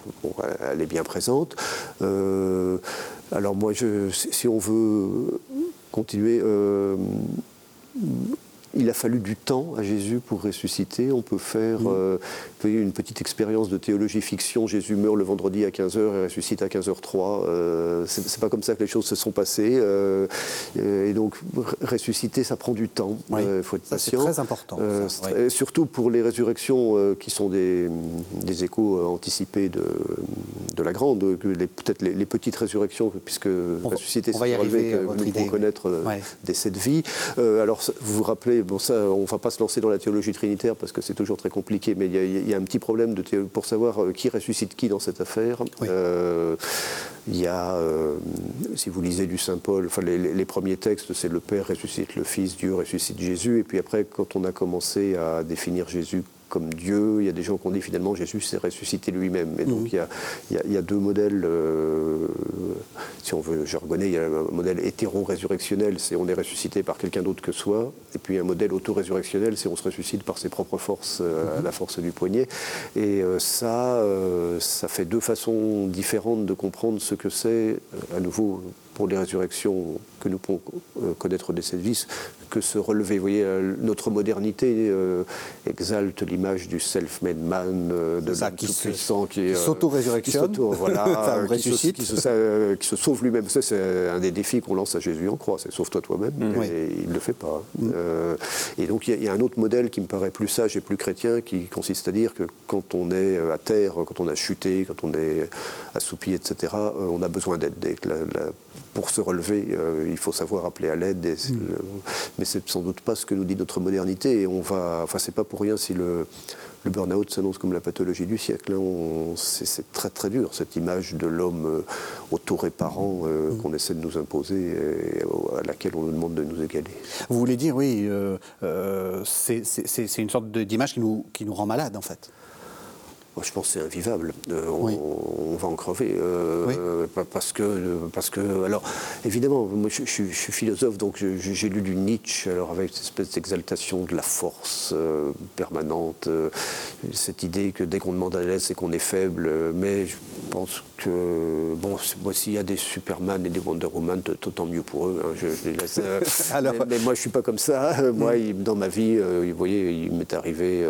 elle est bien présente. alors moi, je, si on veut continuer il a fallu du temps à Jésus pour ressusciter. On peut faire mm. euh, une petite expérience de théologie fiction. Jésus meurt le vendredi à 15h et ressuscite à 15h03. Euh, c'est pas comme ça que les choses se sont passées. Euh, et donc, ressusciter, ça prend du temps. Il faut être patient. C'est très important. Surtout pour les résurrections qui sont des, échos anticipés de, de la grande, peut-être les, petites résurrections, puisque ressusciter, c'est relever que nous connaître des cette vie. alors, vous vous rappelez bon ça, on ne va pas se lancer dans la théologie trinitaire parce que c'est toujours très compliqué, mais il y, a un petit problème de pour savoir euh, qui ressuscite qui dans cette affaire. Euh, il y a, euh, si vous lisez du Saint Paul, enfin les, premiers textes, c'est le Père ressuscite le Fils, Dieu ressuscite Jésus, et puis après, quand on a commencé à définir Jésus comme Dieu. Il y a des gens qui ont dit finalement Jésus s'est ressuscité lui-même. Et donc mhm. il, y a, deux modèles, euh, si on veut jargonner, il y a un modèle hétéro-résurrectionnel, c'est on est ressuscité par quelqu'un d'autre que soi. Et puis un modèle auto-résurrectionnel, c'est on se ressuscite par ses propres forces, euh, à mhm. la force du poignet. Et euh, ça, ça fait deux façons différentes de comprendre ce que c'est, à nouveau, pour les résurrections que nous pouvons euh, connaître des services que se relever. Vous voyez, euh, notre modernité euh, exalte l'image du self-made man, de l'homme tout-puissant qui, s'auto-résurrectionne, voilà, *laughs* qui, se, qui, se, qui, se, sauve lui-même. Ça, c'est un des défis qu'on lance à Jésus en croix, c'est sauve-toi toi-même, mm. et il ne le fait pas. Mm. et donc, il y, a un autre modèle qui me paraît plus sage et plus chrétien, qui consiste à dire que quand on est à terre, quand on a chuté, quand on est assoupi, etc., on a besoin d'aide. Pour se relever, il faut savoir appeler à l'aide. Mm. Mais c'est sans doute pas ce que nous dit notre modernité. Et on va, enfin, c'est pas pour rien si le, le burn-out s'annonce comme la pathologie du siècle. Hein. C'est très très dur, cette image de l'homme euh, auto-réparant euh, mm. qu'on essaie de nous imposer et à laquelle on nous demande de nous égaler. Vous voulez dire, oui, euh, c'est une sorte d'image qui nous, qui nous rend malade en fait je pense que c'est invivable. Euh, on, va en crever. Euh, parce, que, parce que. Alors, évidemment, moi je, suis philosophe, donc j'ai lu du Nietzsche, alors avec cette espèce d'exaltation de la force euh, permanente, cette idée que dès qu'on demande à l'aide, c'est qu'on est faible. Mais je pense que. Bon, s'il y a des Superman et des Wonder Woman, tant mieux pour eux. Hein, je, les laisse, *laughs* alors... mais, moi, je ne suis pas comme ça. Moi, dans ma vie, vous voyez, il m'est arrivé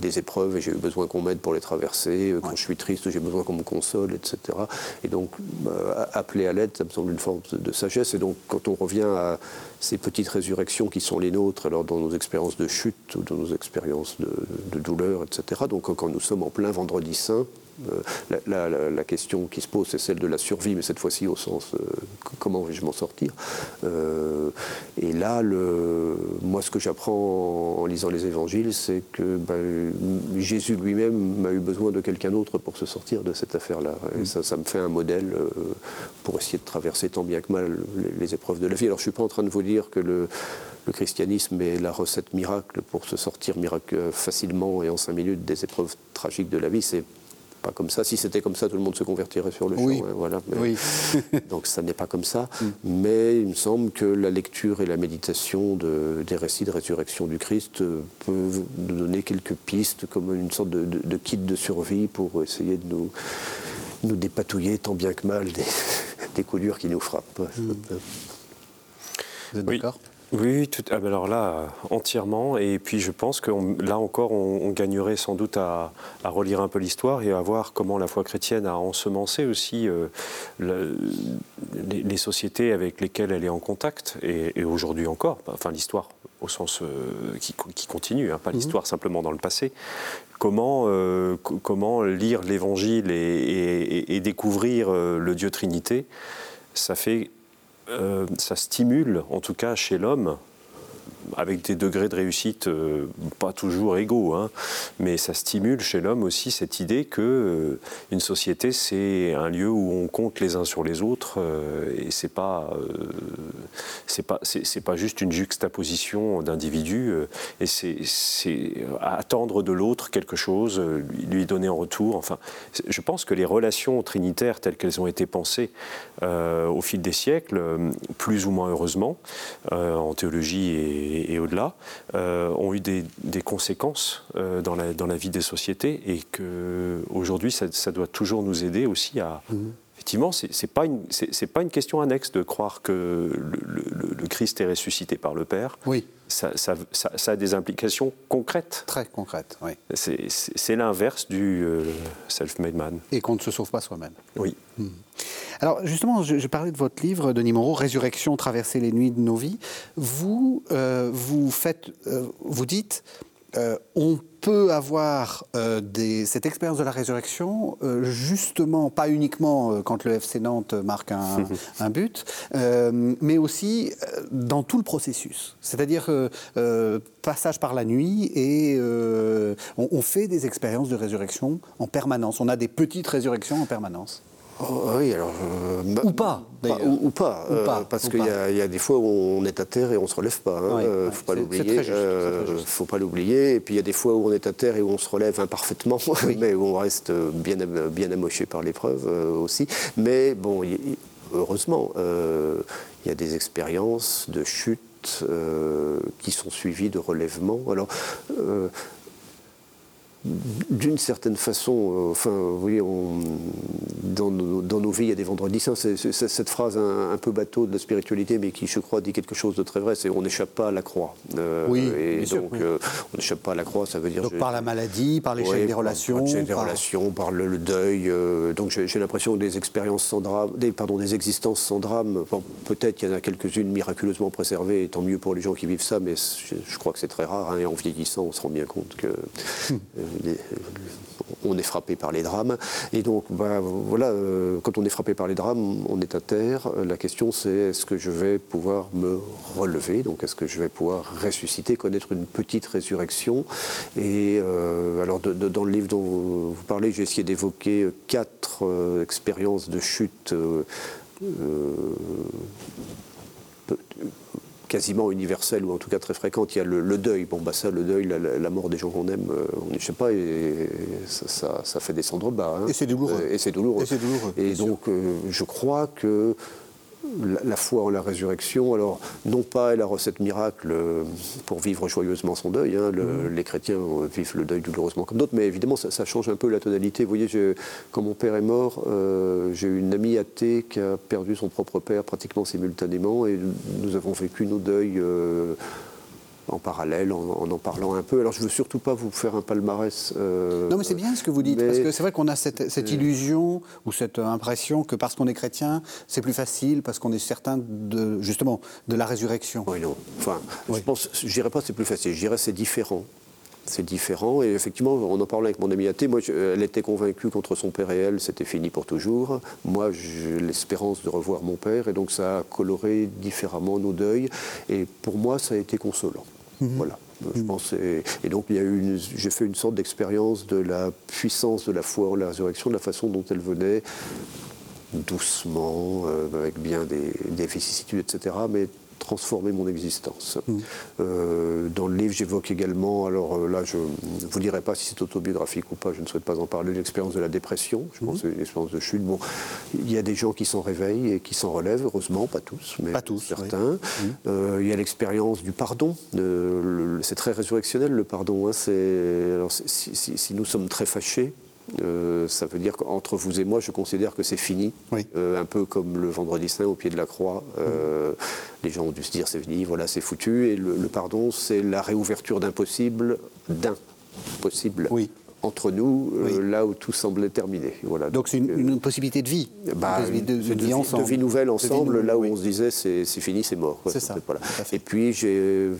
des épreuves et j'ai eu besoin qu'on m'aide pour les traverser. Euh, quand je suis triste, j'ai besoin qu'on me console, etc. Et donc, euh, appeler à l'aide, ça me semble une forme de, sagesse. Et donc, quand on revient à ces petites résurrections qui sont les nôtres, alors dans nos expériences de chute ou dans nos expériences de, de douleur, etc. Donc, quand nous sommes en plein vendredi saint, euh, la, question qui se pose, c'est celle de la survie, mais cette fois-ci au sens euh, comment vais-je m'en sortir? Euh, Et là, le, moi, ce que j'apprends en, lisant les évangiles, c'est que ben, Jésus lui-même m'a eu besoin de quelqu'un d'autre pour se sortir de cette affaire-là. Et mm. ça, ça me fait un modèle pour essayer de traverser tant bien que mal les, épreuves de la vie. Alors, je ne suis pas en train de vous dire que le, le christianisme est la recette miracle pour se sortir miracle facilement et en cinq minutes des épreuves tragiques de la vie. C'est pas comme ça. Si c'était comme ça, tout le monde se convertirait sur le champ. Hein, voilà. oui. *laughs* donc ça n'est pas comme ça. Mm. Mais il me semble que la lecture et la méditation de, des récits de résurrection du Christ euh, peuvent nous donner quelques pistes, comme une sorte de, kit de survie pour essayer de nous, nous dépatouiller tant bien que mal des, *laughs* des coulures qui nous frappent. Mm. Vous êtes d'accord? Oui, tout, ah ben alors là, entièrement. Et puis je pense que là encore, on, gagnerait sans doute à, relire un peu l'histoire et à voir comment la foi chrétienne a ensemencé aussi euh, les, sociétés avec lesquelles elle est en contact, et, aujourd'hui encore, enfin l'histoire au sens euh, qui, continue, hein, pas mhm. l'histoire simplement dans le passé. Comment, euh, comment lire l'Évangile et, découvrir le Dieu Trinité, ça fait ça stimule, en tout cas chez l'homme, avec des degrés de réussite pas toujours égaux, hein, mais ça stimule chez l'homme aussi cette idée que une société c'est un lieu où on compte les uns sur les autres et c'est pas c'est pas c'est pas juste une juxtaposition d'individus et c'est attendre de l'autre quelque chose, lui donner en retour. Enfin, je pense que les relations trinitaires telles qu'elles ont été pensées au fil des siècles, plus ou moins heureusement, en théologie et, au-delà, ont eu des, conséquences dans, la, dans la vie des sociétés et qu'aujourd'hui, ça, ça doit toujours nous aider aussi à, mmh effectivement, ce n'est pas, une, pas une question annexe de croire que le, Christ est ressuscité par le Père. Oui. Ça, ça, a des implications concrètes. Très concrètes, oui. C'est l'inverse du euh, self-made man. Et qu'on ne se sauve pas soi-même. Oui. Hmm. Alors justement, je, parlais de votre livre, Denis Moreau, Résurrection, traverser les nuits de nos vies. Vous, euh, vous, faites, euh, vous dites, on peut avoir euh, cette expérience de la résurrection, euh, justement, pas uniquement euh, quand le FC Nantes marque un, *laughs* but, mais aussi dans tout le processus. C'est-à-dire passage par la nuit et on, fait des expériences de résurrection en permanence. On a des petites résurrections en permanence. Oh, oui, alors. ou pas, ou, pas, parce qu'il y, a des fois où on est à terre et on ne se relève pas. Il ne faut pas l'oublier. faut pas l'oublier. Et puis il y a des fois où on est à terre et où on se relève imparfaitement, *laughs* mais où on reste bien, bien amoché par l'épreuve euh, aussi. Mais bon, heureusement, euh, il y a des expériences de chute euh, qui sont suivies de relèvement. Alors, d'une certaine façon, euh, enfin, vous voyez, dans, nos, vies, il y a des vendredis saints. C'est, cette phrase un, peu bateau de la spiritualité, mais qui, je crois, dit quelque chose de très vrai. C'est on n'échappe pas à la croix. Euh, oui, et donc, euh, on n'échappe pas à la croix, ça veut dire. Donc, par la maladie, par l'échec des relations. Par l'échec des relations, par le, deuil. donc, j'ai, l'impression que des expériences sans drame, des, pardon, des existences sans drame, peut-être qu'il y en a quelques-unes miraculeusement préservées, et tant mieux pour les gens qui vivent ça, mais je, crois que c'est très rare. Hein, et en vieillissant, on se rend bien compte que. *laughs* On est frappé par les drames. Et donc, bah, voilà, euh, quand on est frappé par les drames, on est à terre. La question, c'est est-ce que je vais pouvoir me relever? Donc, est-ce que je vais pouvoir ressusciter, connaître une petite résurrection? Et euh, alors, dans le livre dont vous parlez, j'ai essayé d'évoquer quatre euh, expériences de chute quasiment universelle ou en tout cas très fréquente. Il y a le, deuil. Bon, bah ça, le deuil, la, mort des gens qu'on aime, euh, on ne sait pas, et ça, ça, fait descendre bas. Hein. Et c'est douloureux. Et c'est douloureux. Et, donc, euh, je crois que la, foi en la résurrection, alors non pas la recette miracle euh, pour vivre joyeusement son deuil, hein, mm. les chrétiens vivent le deuil douloureusement comme d'autres, mais évidemment ça, change un peu la tonalité. Vous voyez, quand mon père est mort, euh, j'ai une amie athée qui a perdu son propre père pratiquement simultanément et nous avons vécu nos deuils. Euh, en parallèle, en, en, parlant un peu. Alors je ne veux surtout pas vous faire un palmarès. Euh, non, mais c'est bien ce que vous dites, parce que c'est vrai qu'on a cette, cette, illusion ou cette impression que parce qu'on est chrétien, c'est plus facile, parce qu'on est certain de, justement de la résurrection. Oui, non. Enfin, je pense, je dirais pas c'est plus facile, je dirais c'est différent c'est différent. Et effectivement, on en parlait avec mon amie athée. Moi, elle était convaincue qu'entre son père et elle, c'était fini pour toujours. Moi, j'ai l'espérance de revoir mon père. Et donc, ça a coloré différemment nos deuils. Et pour moi, ça a été consolant. Mhm. Voilà. Je mhm. pense, et, donc j'ai fait une sorte d'expérience de la puissance de la foi en la résurrection, de la façon dont elle venait doucement, euh, avec bien des, des vicissitudes, etc., mais transformer mon existence. Mm. Euh, dans le livre, j'évoque également, alors euh, là, je ne vous dirai pas si c'est autobiographique ou pas, je ne souhaite pas en parler, l'expérience de la dépression, je pense, mm. une expérience de chute. Bon, il y a des gens qui s'en réveillent et qui s'en relèvent, heureusement, pas tous, mais pas tous, certains. Euh, il y a l'expérience du pardon, c'est très résurrectionnel le pardon. Hein, si, si, nous sommes très fâchés, euh, ça veut dire qu'entre vous et moi, je considère que c'est fini. Euh, un peu comme le vendredi saint au pied de la croix. Euh, les gens ont dû se dire c'est fini, voilà, c'est foutu. Et le, pardon, c'est la réouverture d'un possible, d'un possible. Oui. Entre nous, euh, là où tout semblait terminé. Voilà. Donc c'est une, possibilité de vie, bah, de, de, vie ensemble. De vie nouvelle ensemble, là où on se disait c'est fini, c'est mort. C'est ça. Voilà. Et puis,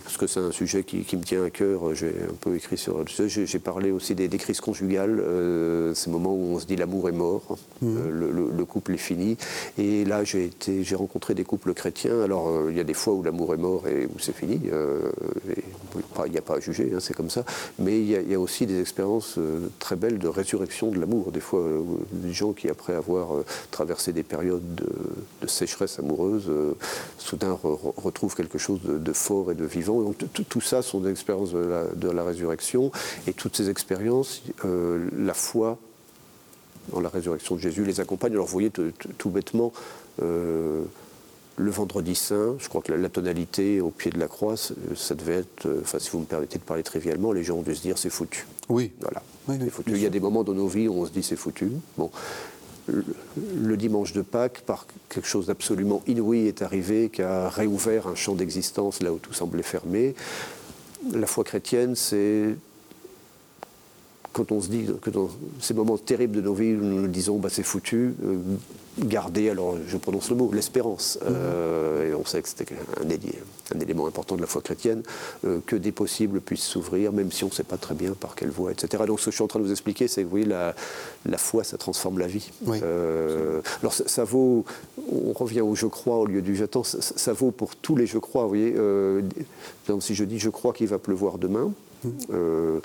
parce que c'est un sujet qui, me tient à cœur, j'ai un peu écrit sur le sujet, j'ai parlé aussi des, crises conjugales, euh, ces moments où on se dit l'amour est mort, mmh. euh, le, couple est fini. Et là, j'ai rencontré des couples chrétiens. Alors, il y a des fois où l'amour est mort et où c'est fini. il n'y a pas à juger, hein, c'est comme ça. Mais il y, y, a aussi des expériences très belle de résurrection de l'amour. Des fois, euh, des gens qui, après avoir euh, traversé des périodes de, sécheresse amoureuse, euh, soudain retrouvent quelque chose de, fort et de vivant. Donc, tout ça sont des expériences de la, résurrection. Et toutes ces expériences, la foi dans la résurrection de Jésus les accompagne. Alors, vous voyez, tout bêtement, le vendredi saint, je crois que la, tonalité au pied de la croix, ça devait être, enfin si vous me permettez de parler trivialement, les gens ont dû se dire c'est foutu. Oui. Voilà. Il y a des moments dans nos vies où on se dit c'est foutu. Bon. Le, dimanche de Pâques, par quelque chose d'absolument inouï est arrivé, qui a réouvert un champ d'existence là où tout semblait fermé. La foi chrétienne, c'est quand on se dit que dans ces moments terribles de nos vies, nous nous disons bah, c'est foutu, euh, garder, alors je prononce le mot, l'espérance. Euh, et on sait que c'était un, un, élément important de la foi chrétienne, euh, que des possibles puissent s'ouvrir, même si on ne sait pas très bien par quelle voie, etc. Donc ce que je suis en train de vous expliquer, c'est que oui, la, la foi, ça transforme la vie. alors ça, vaut, on revient au je crois au lieu du j'attends, ça, ça, vaut pour tous les je crois. Vous voyez, si je dis je crois qu'il va pleuvoir demain, mhm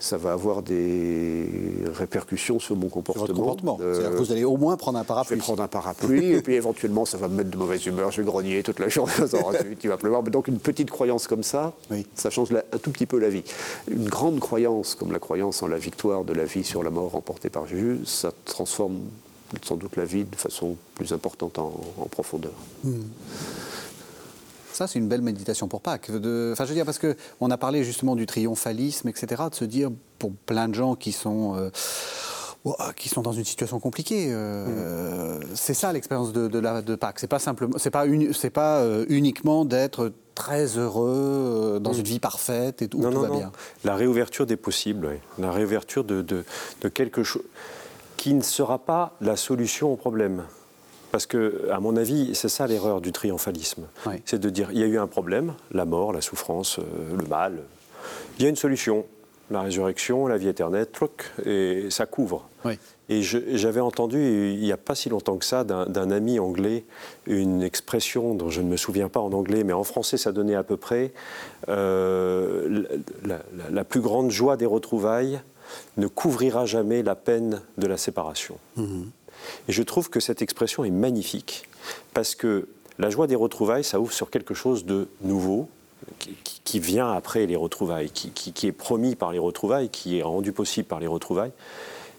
ça va avoir des répercussions sur mon comportement. Sur votre comportement. C'est-à-dire que vous allez au moins prendre un parapluie. Je vais prendre un parapluie et puis éventuellement ça va me mettre de mauvaise humeur, je vais grogner toute la journée, *laughs* il va pleuvoir. Donc une petite croyance comme ça, ça change un tout petit peu la vie. Une grande croyance comme la croyance en la victoire de la vie sur la mort remportée par Jésus, ça transforme sans doute la vie de façon plus importante en, profondeur. Hmm. Ça, c'est une belle méditation pour Pâques. De... Enfin, je veux dire, parce qu'on a parlé justement du triomphalisme, etc., de se dire, pour plein de gens qui sont... Euh, qui sont dans une situation compliquée. Euh, mm. C'est ça l'expérience de, de, de, Pâques. C'est pas simplement, c'est pas, c'est pas euh, uniquement d'être très heureux dans mm. une vie parfaite et tout, non, tout non, va non. bien. La réouverture des possibles, la réouverture de, de, quelque chose qui ne sera pas la solution au problème. Parce que, à mon avis, c'est ça l'erreur du triomphalisme. C'est de dire il y a eu un problème, la mort, la souffrance, euh, le mal. Il y a une solution, la résurrection, la vie éternelle, truc, et ça couvre. Et j'avais entendu, il n'y a pas si longtemps que ça, d'un ami anglais, une expression dont je ne me souviens pas en anglais, mais en français ça donnait à peu près euh, la, plus grande joie des retrouvailles ne couvrira jamais la peine de la séparation. Mmh. Et je trouve que cette expression est magnifique, parce que la joie des retrouvailles, ça ouvre sur quelque chose de nouveau, qui, vient après les retrouvailles, qui, est promis par les retrouvailles, qui est rendu possible par les retrouvailles.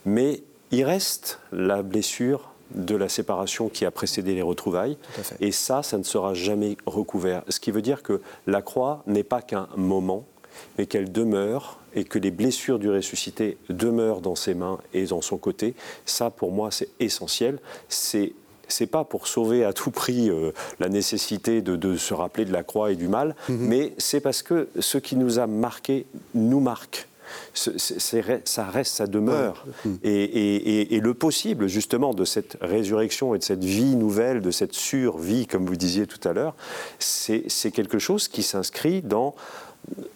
Mais il reste la blessure de la séparation qui a précédé les retrouvailles. Et ça, ça ne sera jamais recouvert. Ce qui veut dire que la croix n'est pas qu'un moment, mais qu'elle demeure et que les blessures du ressuscité demeurent dans ses mains et dans son côté, ça pour moi c'est essentiel. C'est c'est pas pour sauver à tout prix euh, la nécessité de, se rappeler de la croix et du mal, mhm. mais c'est parce que ce qui nous a marqué nous marque. ça reste, ça demeure. Mhm. Et, et, le possible, justement, de cette résurrection et de cette vie nouvelle, de cette survie, comme vous disiez tout à l'heure, c'est quelque chose qui s'inscrit dans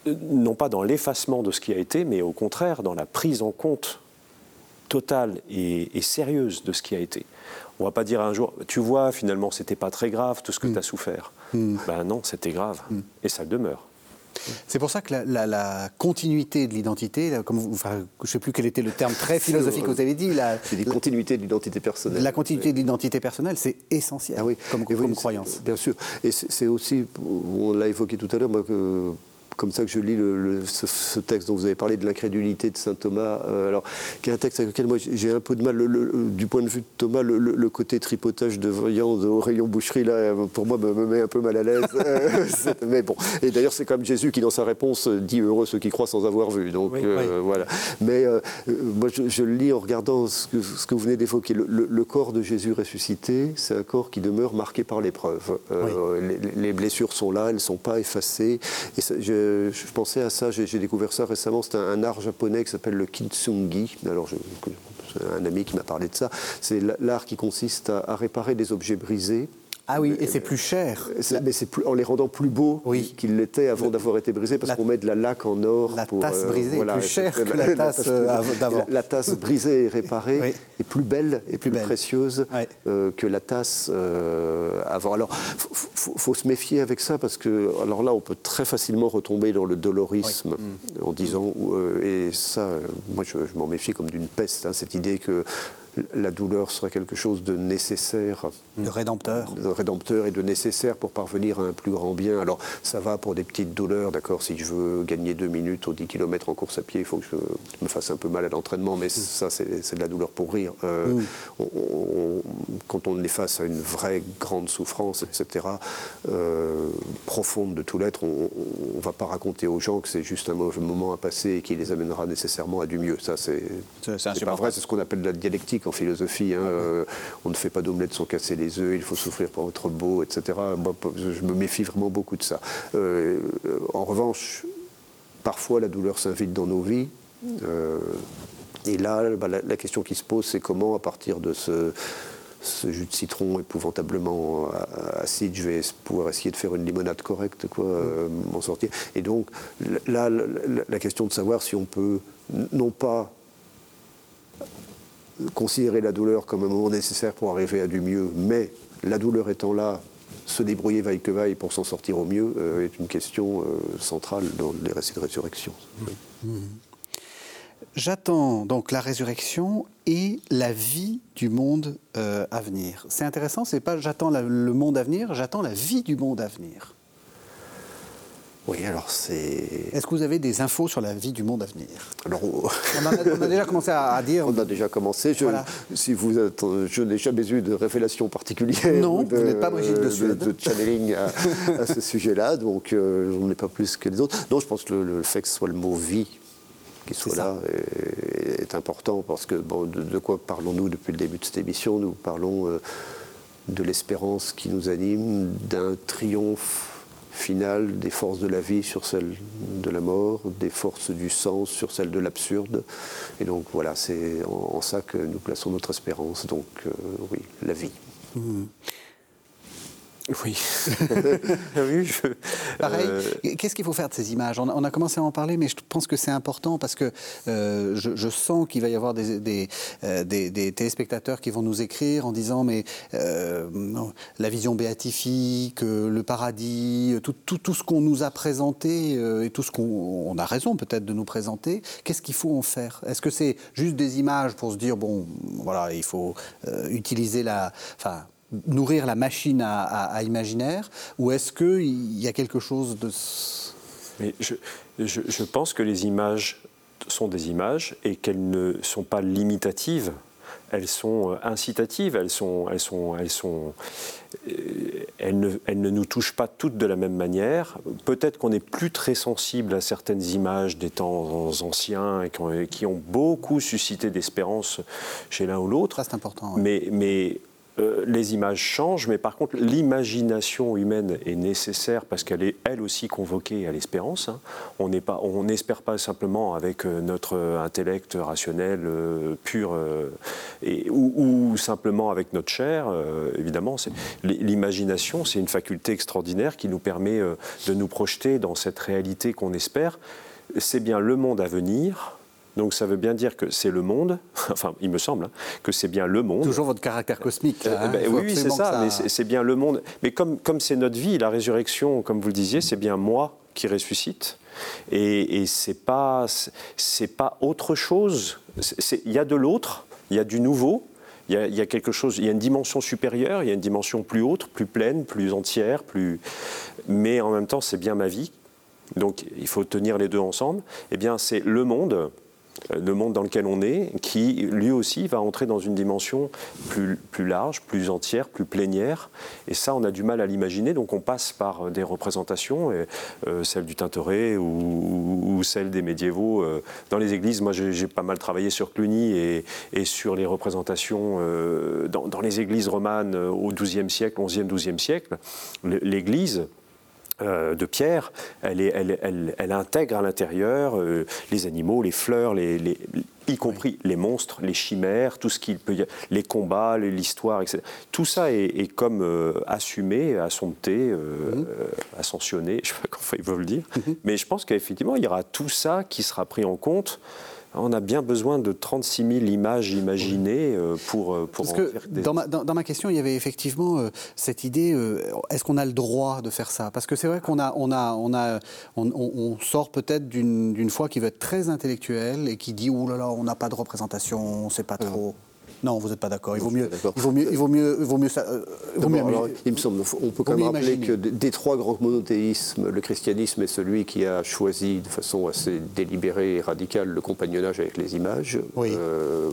non pas dans l'effacement de ce qui a été, mais au contraire dans la prise en compte totale et, sérieuse de ce qui a été. On ne va pas dire un jour, tu vois, finalement, c'était pas très grave tout ce que mm. tu as souffert. Mm. Ben non, c'était grave, mm. et ça demeure. C'est pour ça que la, continuité de l'identité, comme je ne sais plus quel était le terme très *laughs* philosophique que vous avez dit. C'est des continuités de l'identité personnelle. La continuité de l'identité personnelle, c'est essentiel ah oui. comme, croyance. Bien sûr. Et c'est aussi, on l'a évoqué tout à l'heure, moi, que comme ça que je lis ce, texte dont vous avez parlé de l'incrédulité de saint Thomas, euh, alors qui est un texte avec lequel moi j'ai un peu de mal, du point de vue de Thomas, le, côté tripotage de viande au rayon boucherie là, pour moi me, met un peu mal à l'aise. *laughs* mais bon, et d'ailleurs c'est comme Jésus qui dans sa réponse dit heureux ceux qui croient sans avoir vu. Donc euh, voilà. Mais euh, moi je, le lis en regardant ce que, ce que vous venez d'évoquer. Le, corps de Jésus ressuscité, c'est un corps qui demeure marqué par l'épreuve. Les, les, blessures sont là, elles ne sont pas effacées. Et ça, je, je pensais à ça, j'ai découvert ça récemment, c'est un, art japonais qui s'appelle le kintsugi. Alors, je, un ami qui m'a parlé de ça. C'est l'art qui consiste à réparer des objets brisés ah oui, et c'est plus cher. Mais c'est en les rendant plus beaux qu'ils l'étaient avant d'avoir été brisés, parce qu'on met de la laque en or. La tasse euh, brisée est plus chère que la, *laughs* tasse euh, d'avant. La, tasse brisée et réparée est plus belle et plus, précieuse euh, que la tasse avant. Alors, il faut, se méfier avec ça, parce que alors là, on peut très facilement retomber dans le dolorisme en disant, et ça, moi je, m'en méfie comme d'une peste, hein, cette idée que la douleur serait quelque chose de nécessaire. De rédempteur. De rédempteur et de nécessaire pour parvenir à un plus grand bien. Alors, ça va pour des petites douleurs, d'accord Si je veux gagner deux minutes aux 10 km en course à pied, il faut que je me fasse un peu mal à l'entraînement, mais ça, c'est de la douleur pour rire. Euh, quand on est face à une vraie grande souffrance, etc., euh, profonde de tout l'être, on ne va pas raconter aux gens que c'est juste un mauvais moment à passer et qui les amènera nécessairement à du mieux. Ça, c'est pas vrai, c'est ce qu'on appelle la dialectique en philosophie. Hein, euh, on ne fait pas d'omelette sans casser les œufs, il faut souffrir pour être beau, etc. je me méfie vraiment beaucoup de ça. Euh, en revanche, parfois la douleur s'invite dans nos vies. Euh, et là, bah, la, question qui se pose, c'est comment, à partir de ce, jus de citron épouvantablement acide, je vais pouvoir essayer de faire une limonade correcte, quoi, m'en sortir. Et donc, là, la, question de savoir si on peut, non pas considérer la douleur comme un moment nécessaire pour arriver à du mieux, mais la douleur étant là, se débrouiller vaille que vaille pour s'en sortir au mieux euh, est une question euh, centrale dans les récits de résurrection. J'attends donc la résurrection et la vie du monde euh, à venir. C'est intéressant, c'est pas j'attends le monde à venir, j'attends la vie du monde à venir. Oui, alors c'est. Est-ce que vous avez des infos sur la vie du monde à venir? Alors, on, a, déjà commencé à, dire. *laughs* On a déjà commencé. Je, Si vous je n'ai jamais eu de révélation particulière. Non, de, vous n'êtes pas Brigitte de Suède. De, channeling à, ce sujet-là, donc euh, je n'en ai pas plus que les autres. Non, je pense que le, fait que ce soit le mot vie qui soit là est, important parce que bon, de, quoi parlons-nous depuis le début de cette émission? Nous parlons euh, de l'espérance qui nous anime, d'un triomphe finale des forces de la vie sur celles de la mort, des forces du sens sur celles de l'absurde. Et donc voilà, c'est en, ça que nous plaçons notre espérance. Donc euh, oui, la vie. Mmh. Oui. *laughs* oui Pareil, euh, qu'est-ce qu'il faut faire de ces images? On a, commencé à en parler, mais je pense que c'est important parce que euh, je, sens qu'il va y avoir des, euh, des, des, téléspectateurs qui vont nous écrire en disant mais la vision béatifique, le paradis, tout, tout, tout ce qu'on nous a présenté et tout ce qu'on a raison peut-être de nous présenter, qu'est-ce qu'il faut en faire? Est-ce que c'est juste des images pour se dire bon, voilà, il faut utiliser la... Enfin, nourrir la machine à, imaginaire Ou est-ce qu'il y a quelque chose de... Mais je, je, pense que les images sont des images et qu'elles ne sont pas limitatives. Elles sont euh, incitatives, elles, sont, elles, sont, elles, sont, euh, elles, ne, elles ne nous touchent pas toutes de la même manière. Peut-être qu'on est plus très sensible à certaines images des temps anciens et qui ont, beaucoup suscité d'espérance chez l'un ou l'autre. c'est important. Mais, mais euh, les images changent, mais par contre, l'imagination humaine est nécessaire parce qu'elle est elle aussi convoquée à l'espérance. Hein. On n'espère pas simplement avec euh, notre intellect rationnel euh, pur et, ou, simplement avec notre chair. évidemment, l'imagination, c'est une faculté extraordinaire qui nous permet de nous projeter dans cette réalité qu'on espère. C'est bien le monde à venir donc ça veut bien dire que c'est le monde, *laughs* enfin il me semble, hein, que c'est bien le monde. Toujours votre caractère cosmique. Euh, ben oui, c'est ça, mais c'est bien le monde. Mais comme comme c'est notre vie, la résurrection, comme vous le disiez, c'est bien moi qui ressuscite. Et, et c'est pas c'est pas autre chose. Il y a de l'autre, il y a du nouveau, il y, a, quelque chose, il y a une dimension supérieure, il y a une dimension plus haute, plus pleine, plus entière, plus. Mais en même temps, c'est bien ma vie. Donc, il faut tenir les deux ensemble. Eh bien, c'est le monde le monde dans lequel on est, qui lui aussi va entrer dans une dimension plus, plus large, plus entière, plus plénière. Et ça, on a du mal à l'imaginer, donc on passe par des représentations, et, euh, celle du Tintoret ou, celle des médiévaux. Euh, dans les églises, moi j'ai pas mal travaillé sur Cluny et, sur les représentations euh, dans, dans, les églises romanes au XIIe siècle, XIe, XIIe siècle. L'Église, euh, de pierre, elle, est, elle, intègre à l'intérieur euh, les animaux, les fleurs, les, y compris les monstres, les chimères, tout ce qu'il peut y avoir, les combats, l'histoire, etc. Tout ça est, comme euh, assumé, assompté, mhm. ascensionné, je ne sais pas comment il veut le dire, mhm. mais je pense qu'effectivement, il y aura tout ça qui sera pris en compte on a bien besoin de 36 000 images imaginées euh, pour, euh, pour Parce que dans, ma, dans, ma, question, il y avait effectivement euh, cette idée est-ce qu'on a le droit de faire ça? Parce que c'est vrai qu'on a, on a, on a, on, sort peut-être d'une foi qui veut être très intellectuelle et qui dit oh là là, on n'a pas de représentation, on ne sait pas trop. Non, vous n'êtes pas d'accord. Il vaut mieux. Il vaut mieux. Il vaut mieux. Il vaut mieux. Ça, euh, il me semble. On peut quand même rappeler que des trois grands monothéismes, le christianisme est celui qui a choisi de façon assez délibérée et radicale le compagnonnage avec les images. Oui. Euh,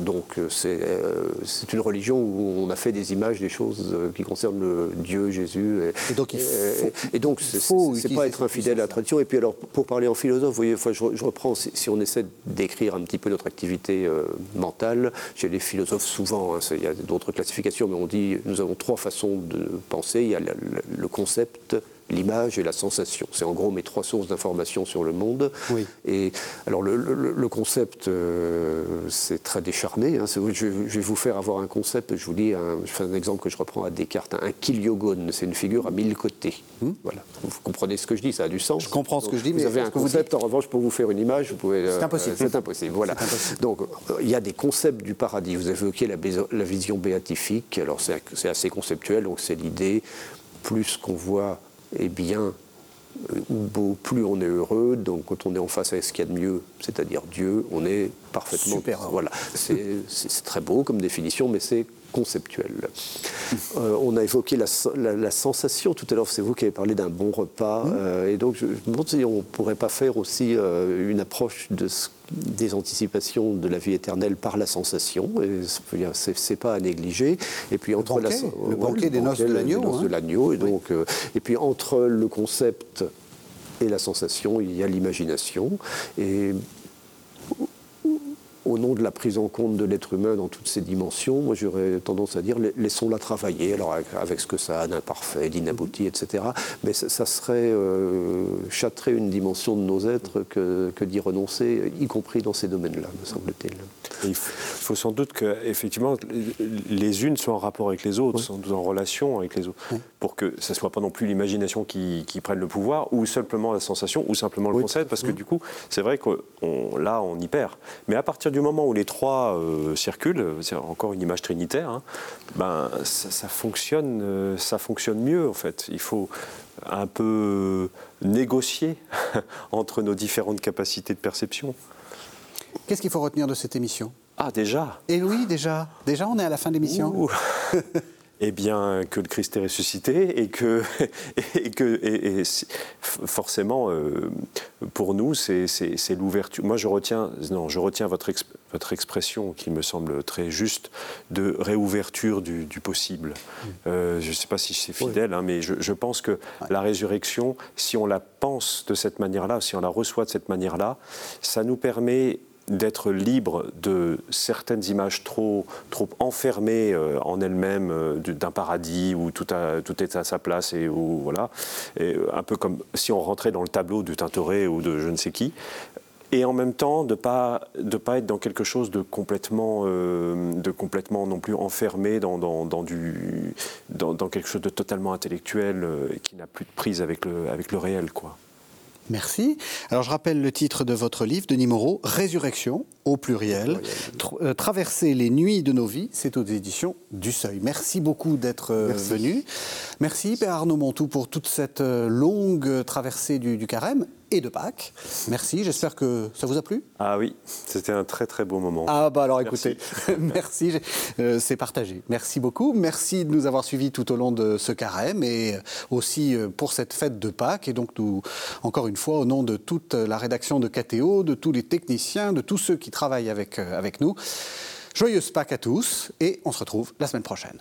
donc c'est euh, c'est une religion où on a fait des images, des choses qui concernent le Dieu, Jésus. Et, donc il faut. Et, donc c'est pas être infidèle à la tradition. Et puis alors pour parler en philosophe, vous voyez, je, reprends. Si, on essaie d'écrire un petit peu notre activité mentale, j'ai les philosophes souvent, hein, il y a d'autres classifications, mais on dit nous avons trois façons de penser. Il y a le concept, l'image et la sensation. C'est en gros mes trois sources d'information sur le monde. Oui. Et alors le, concept, euh, c'est très décharné. Hein. Je, vais vous faire avoir un concept. Je vous dis, un, je fais un exemple que je reprends à Descartes. Un kiliogone, c'est une figure à mille côtés. Hmm. Voilà. Vous comprenez ce que je dis Ça a du sens. Je comprends ce que je dis, mais vous avez un concept. En revanche, pour vous faire une image, vous pouvez. C'est impossible. c'est impossible. Voilà. Donc euh, il y a des concepts du paradis. Vous avez évoqué la, la vision béatifique. Alors c'est assez conceptuel. Donc c'est l'idée plus qu'on voit eh bien, euh, plus on est heureux, donc quand on est en face avec ce qu'il y a de mieux, c'est-à-dire Dieu, on est parfaitement. Super. Voilà, c'est très beau comme définition, mais c'est conceptuel. Euh, on a évoqué la, sensation tout à l'heure, c'est vous qui avez parlé d'un bon repas, mmh. euh, et donc je me demande si on ne pourrait pas faire aussi euh, une approche de des anticipations de la vie éternelle par la sensation, et c'est pas à négliger. Et puis entre la, le banquet des noces de l'agneau, de l'agneau, et donc et puis entre le concept et la sensation, il y a l'imagination, et au nom de la prise en compte de l'être humain dans toutes ses dimensions, moi j'aurais tendance à dire laissons-la travailler, alors avec, ce que ça a d'imparfait, d'inabouti, etc. Mais ça, serait euh, châtrer une dimension de nos êtres que, d'y renoncer, y compris dans ces domaines-là, me semble-t-il. Il faut sans doute que, effectivement, les unes soient en rapport avec les autres, sont en relation avec les autres, pour que ce ne soit pas non plus l'imagination qui, prenne le pouvoir, ou simplement la sensation, ou simplement le concept, parce que du coup, c'est vrai que là, on y perd. Mais à partir du du moment où les trois euh, circulent, c'est encore une image trinitaire, hein, ben, ça, fonctionne, euh, ça fonctionne mieux en fait. Il faut un peu négocier *laughs* entre nos différentes capacités de perception. Qu'est-ce qu'il faut retenir de cette émission? Ah déjà? Et oui, déjà. Déjà, on est à la fin de l'émission. *laughs* eh bien, que le Christ est ressuscité et que, *laughs* et que et, forcément, euh, pour nous, c'est l'ouverture. Moi, je retiens, non, je retiens votre, votre expression qui me semble très juste de réouverture du, possible. Euh, je ne sais pas si c'est fidèle, hein, mais je, pense que la résurrection, si on la pense de cette manière-là, si on la reçoit de cette manière-là, ça nous permet d'être libre de certaines images trop, trop enfermées euh, en elles-mêmes euh, d'un paradis où tout, tout, est à sa place et où voilà, euh, un peu comme si on rentrait dans le tableau du Tintoret ou de je ne sais qui, et en même temps de pas de pas être dans quelque chose de complètement de complètement non plus enfermé dans, dans, dans du dans, quelque chose de totalement intellectuel qui n'a plus de prise avec le avec le réel quoi. Merci. Alors je rappelle le titre de votre livre, Denis Moreau, Résurrection, au pluriel, euh, Traverser les nuits de nos vies, c'est aux éditions du Seuil. Merci beaucoup d'être euh, venu. Merci Père Arnaud Montou pour toute cette euh, longue traversée du, du carême et de Pâques. Merci, j'espère que ça vous a plu. Ah oui, c'était un très très beau moment. Ah bah alors merci. écoutez, merci, *laughs* euh, c'est partagé. Merci beaucoup, merci de nous avoir suivis tout au long de ce carême et euh, aussi euh, pour cette fête de Pâques. Et donc nous, encore une fois, au nom de toute la rédaction de KTO, de tous les techniciens, de tous ceux qui travaillent avec, avec nous, joyeuse Pâques à tous et on se retrouve la semaine prochaine.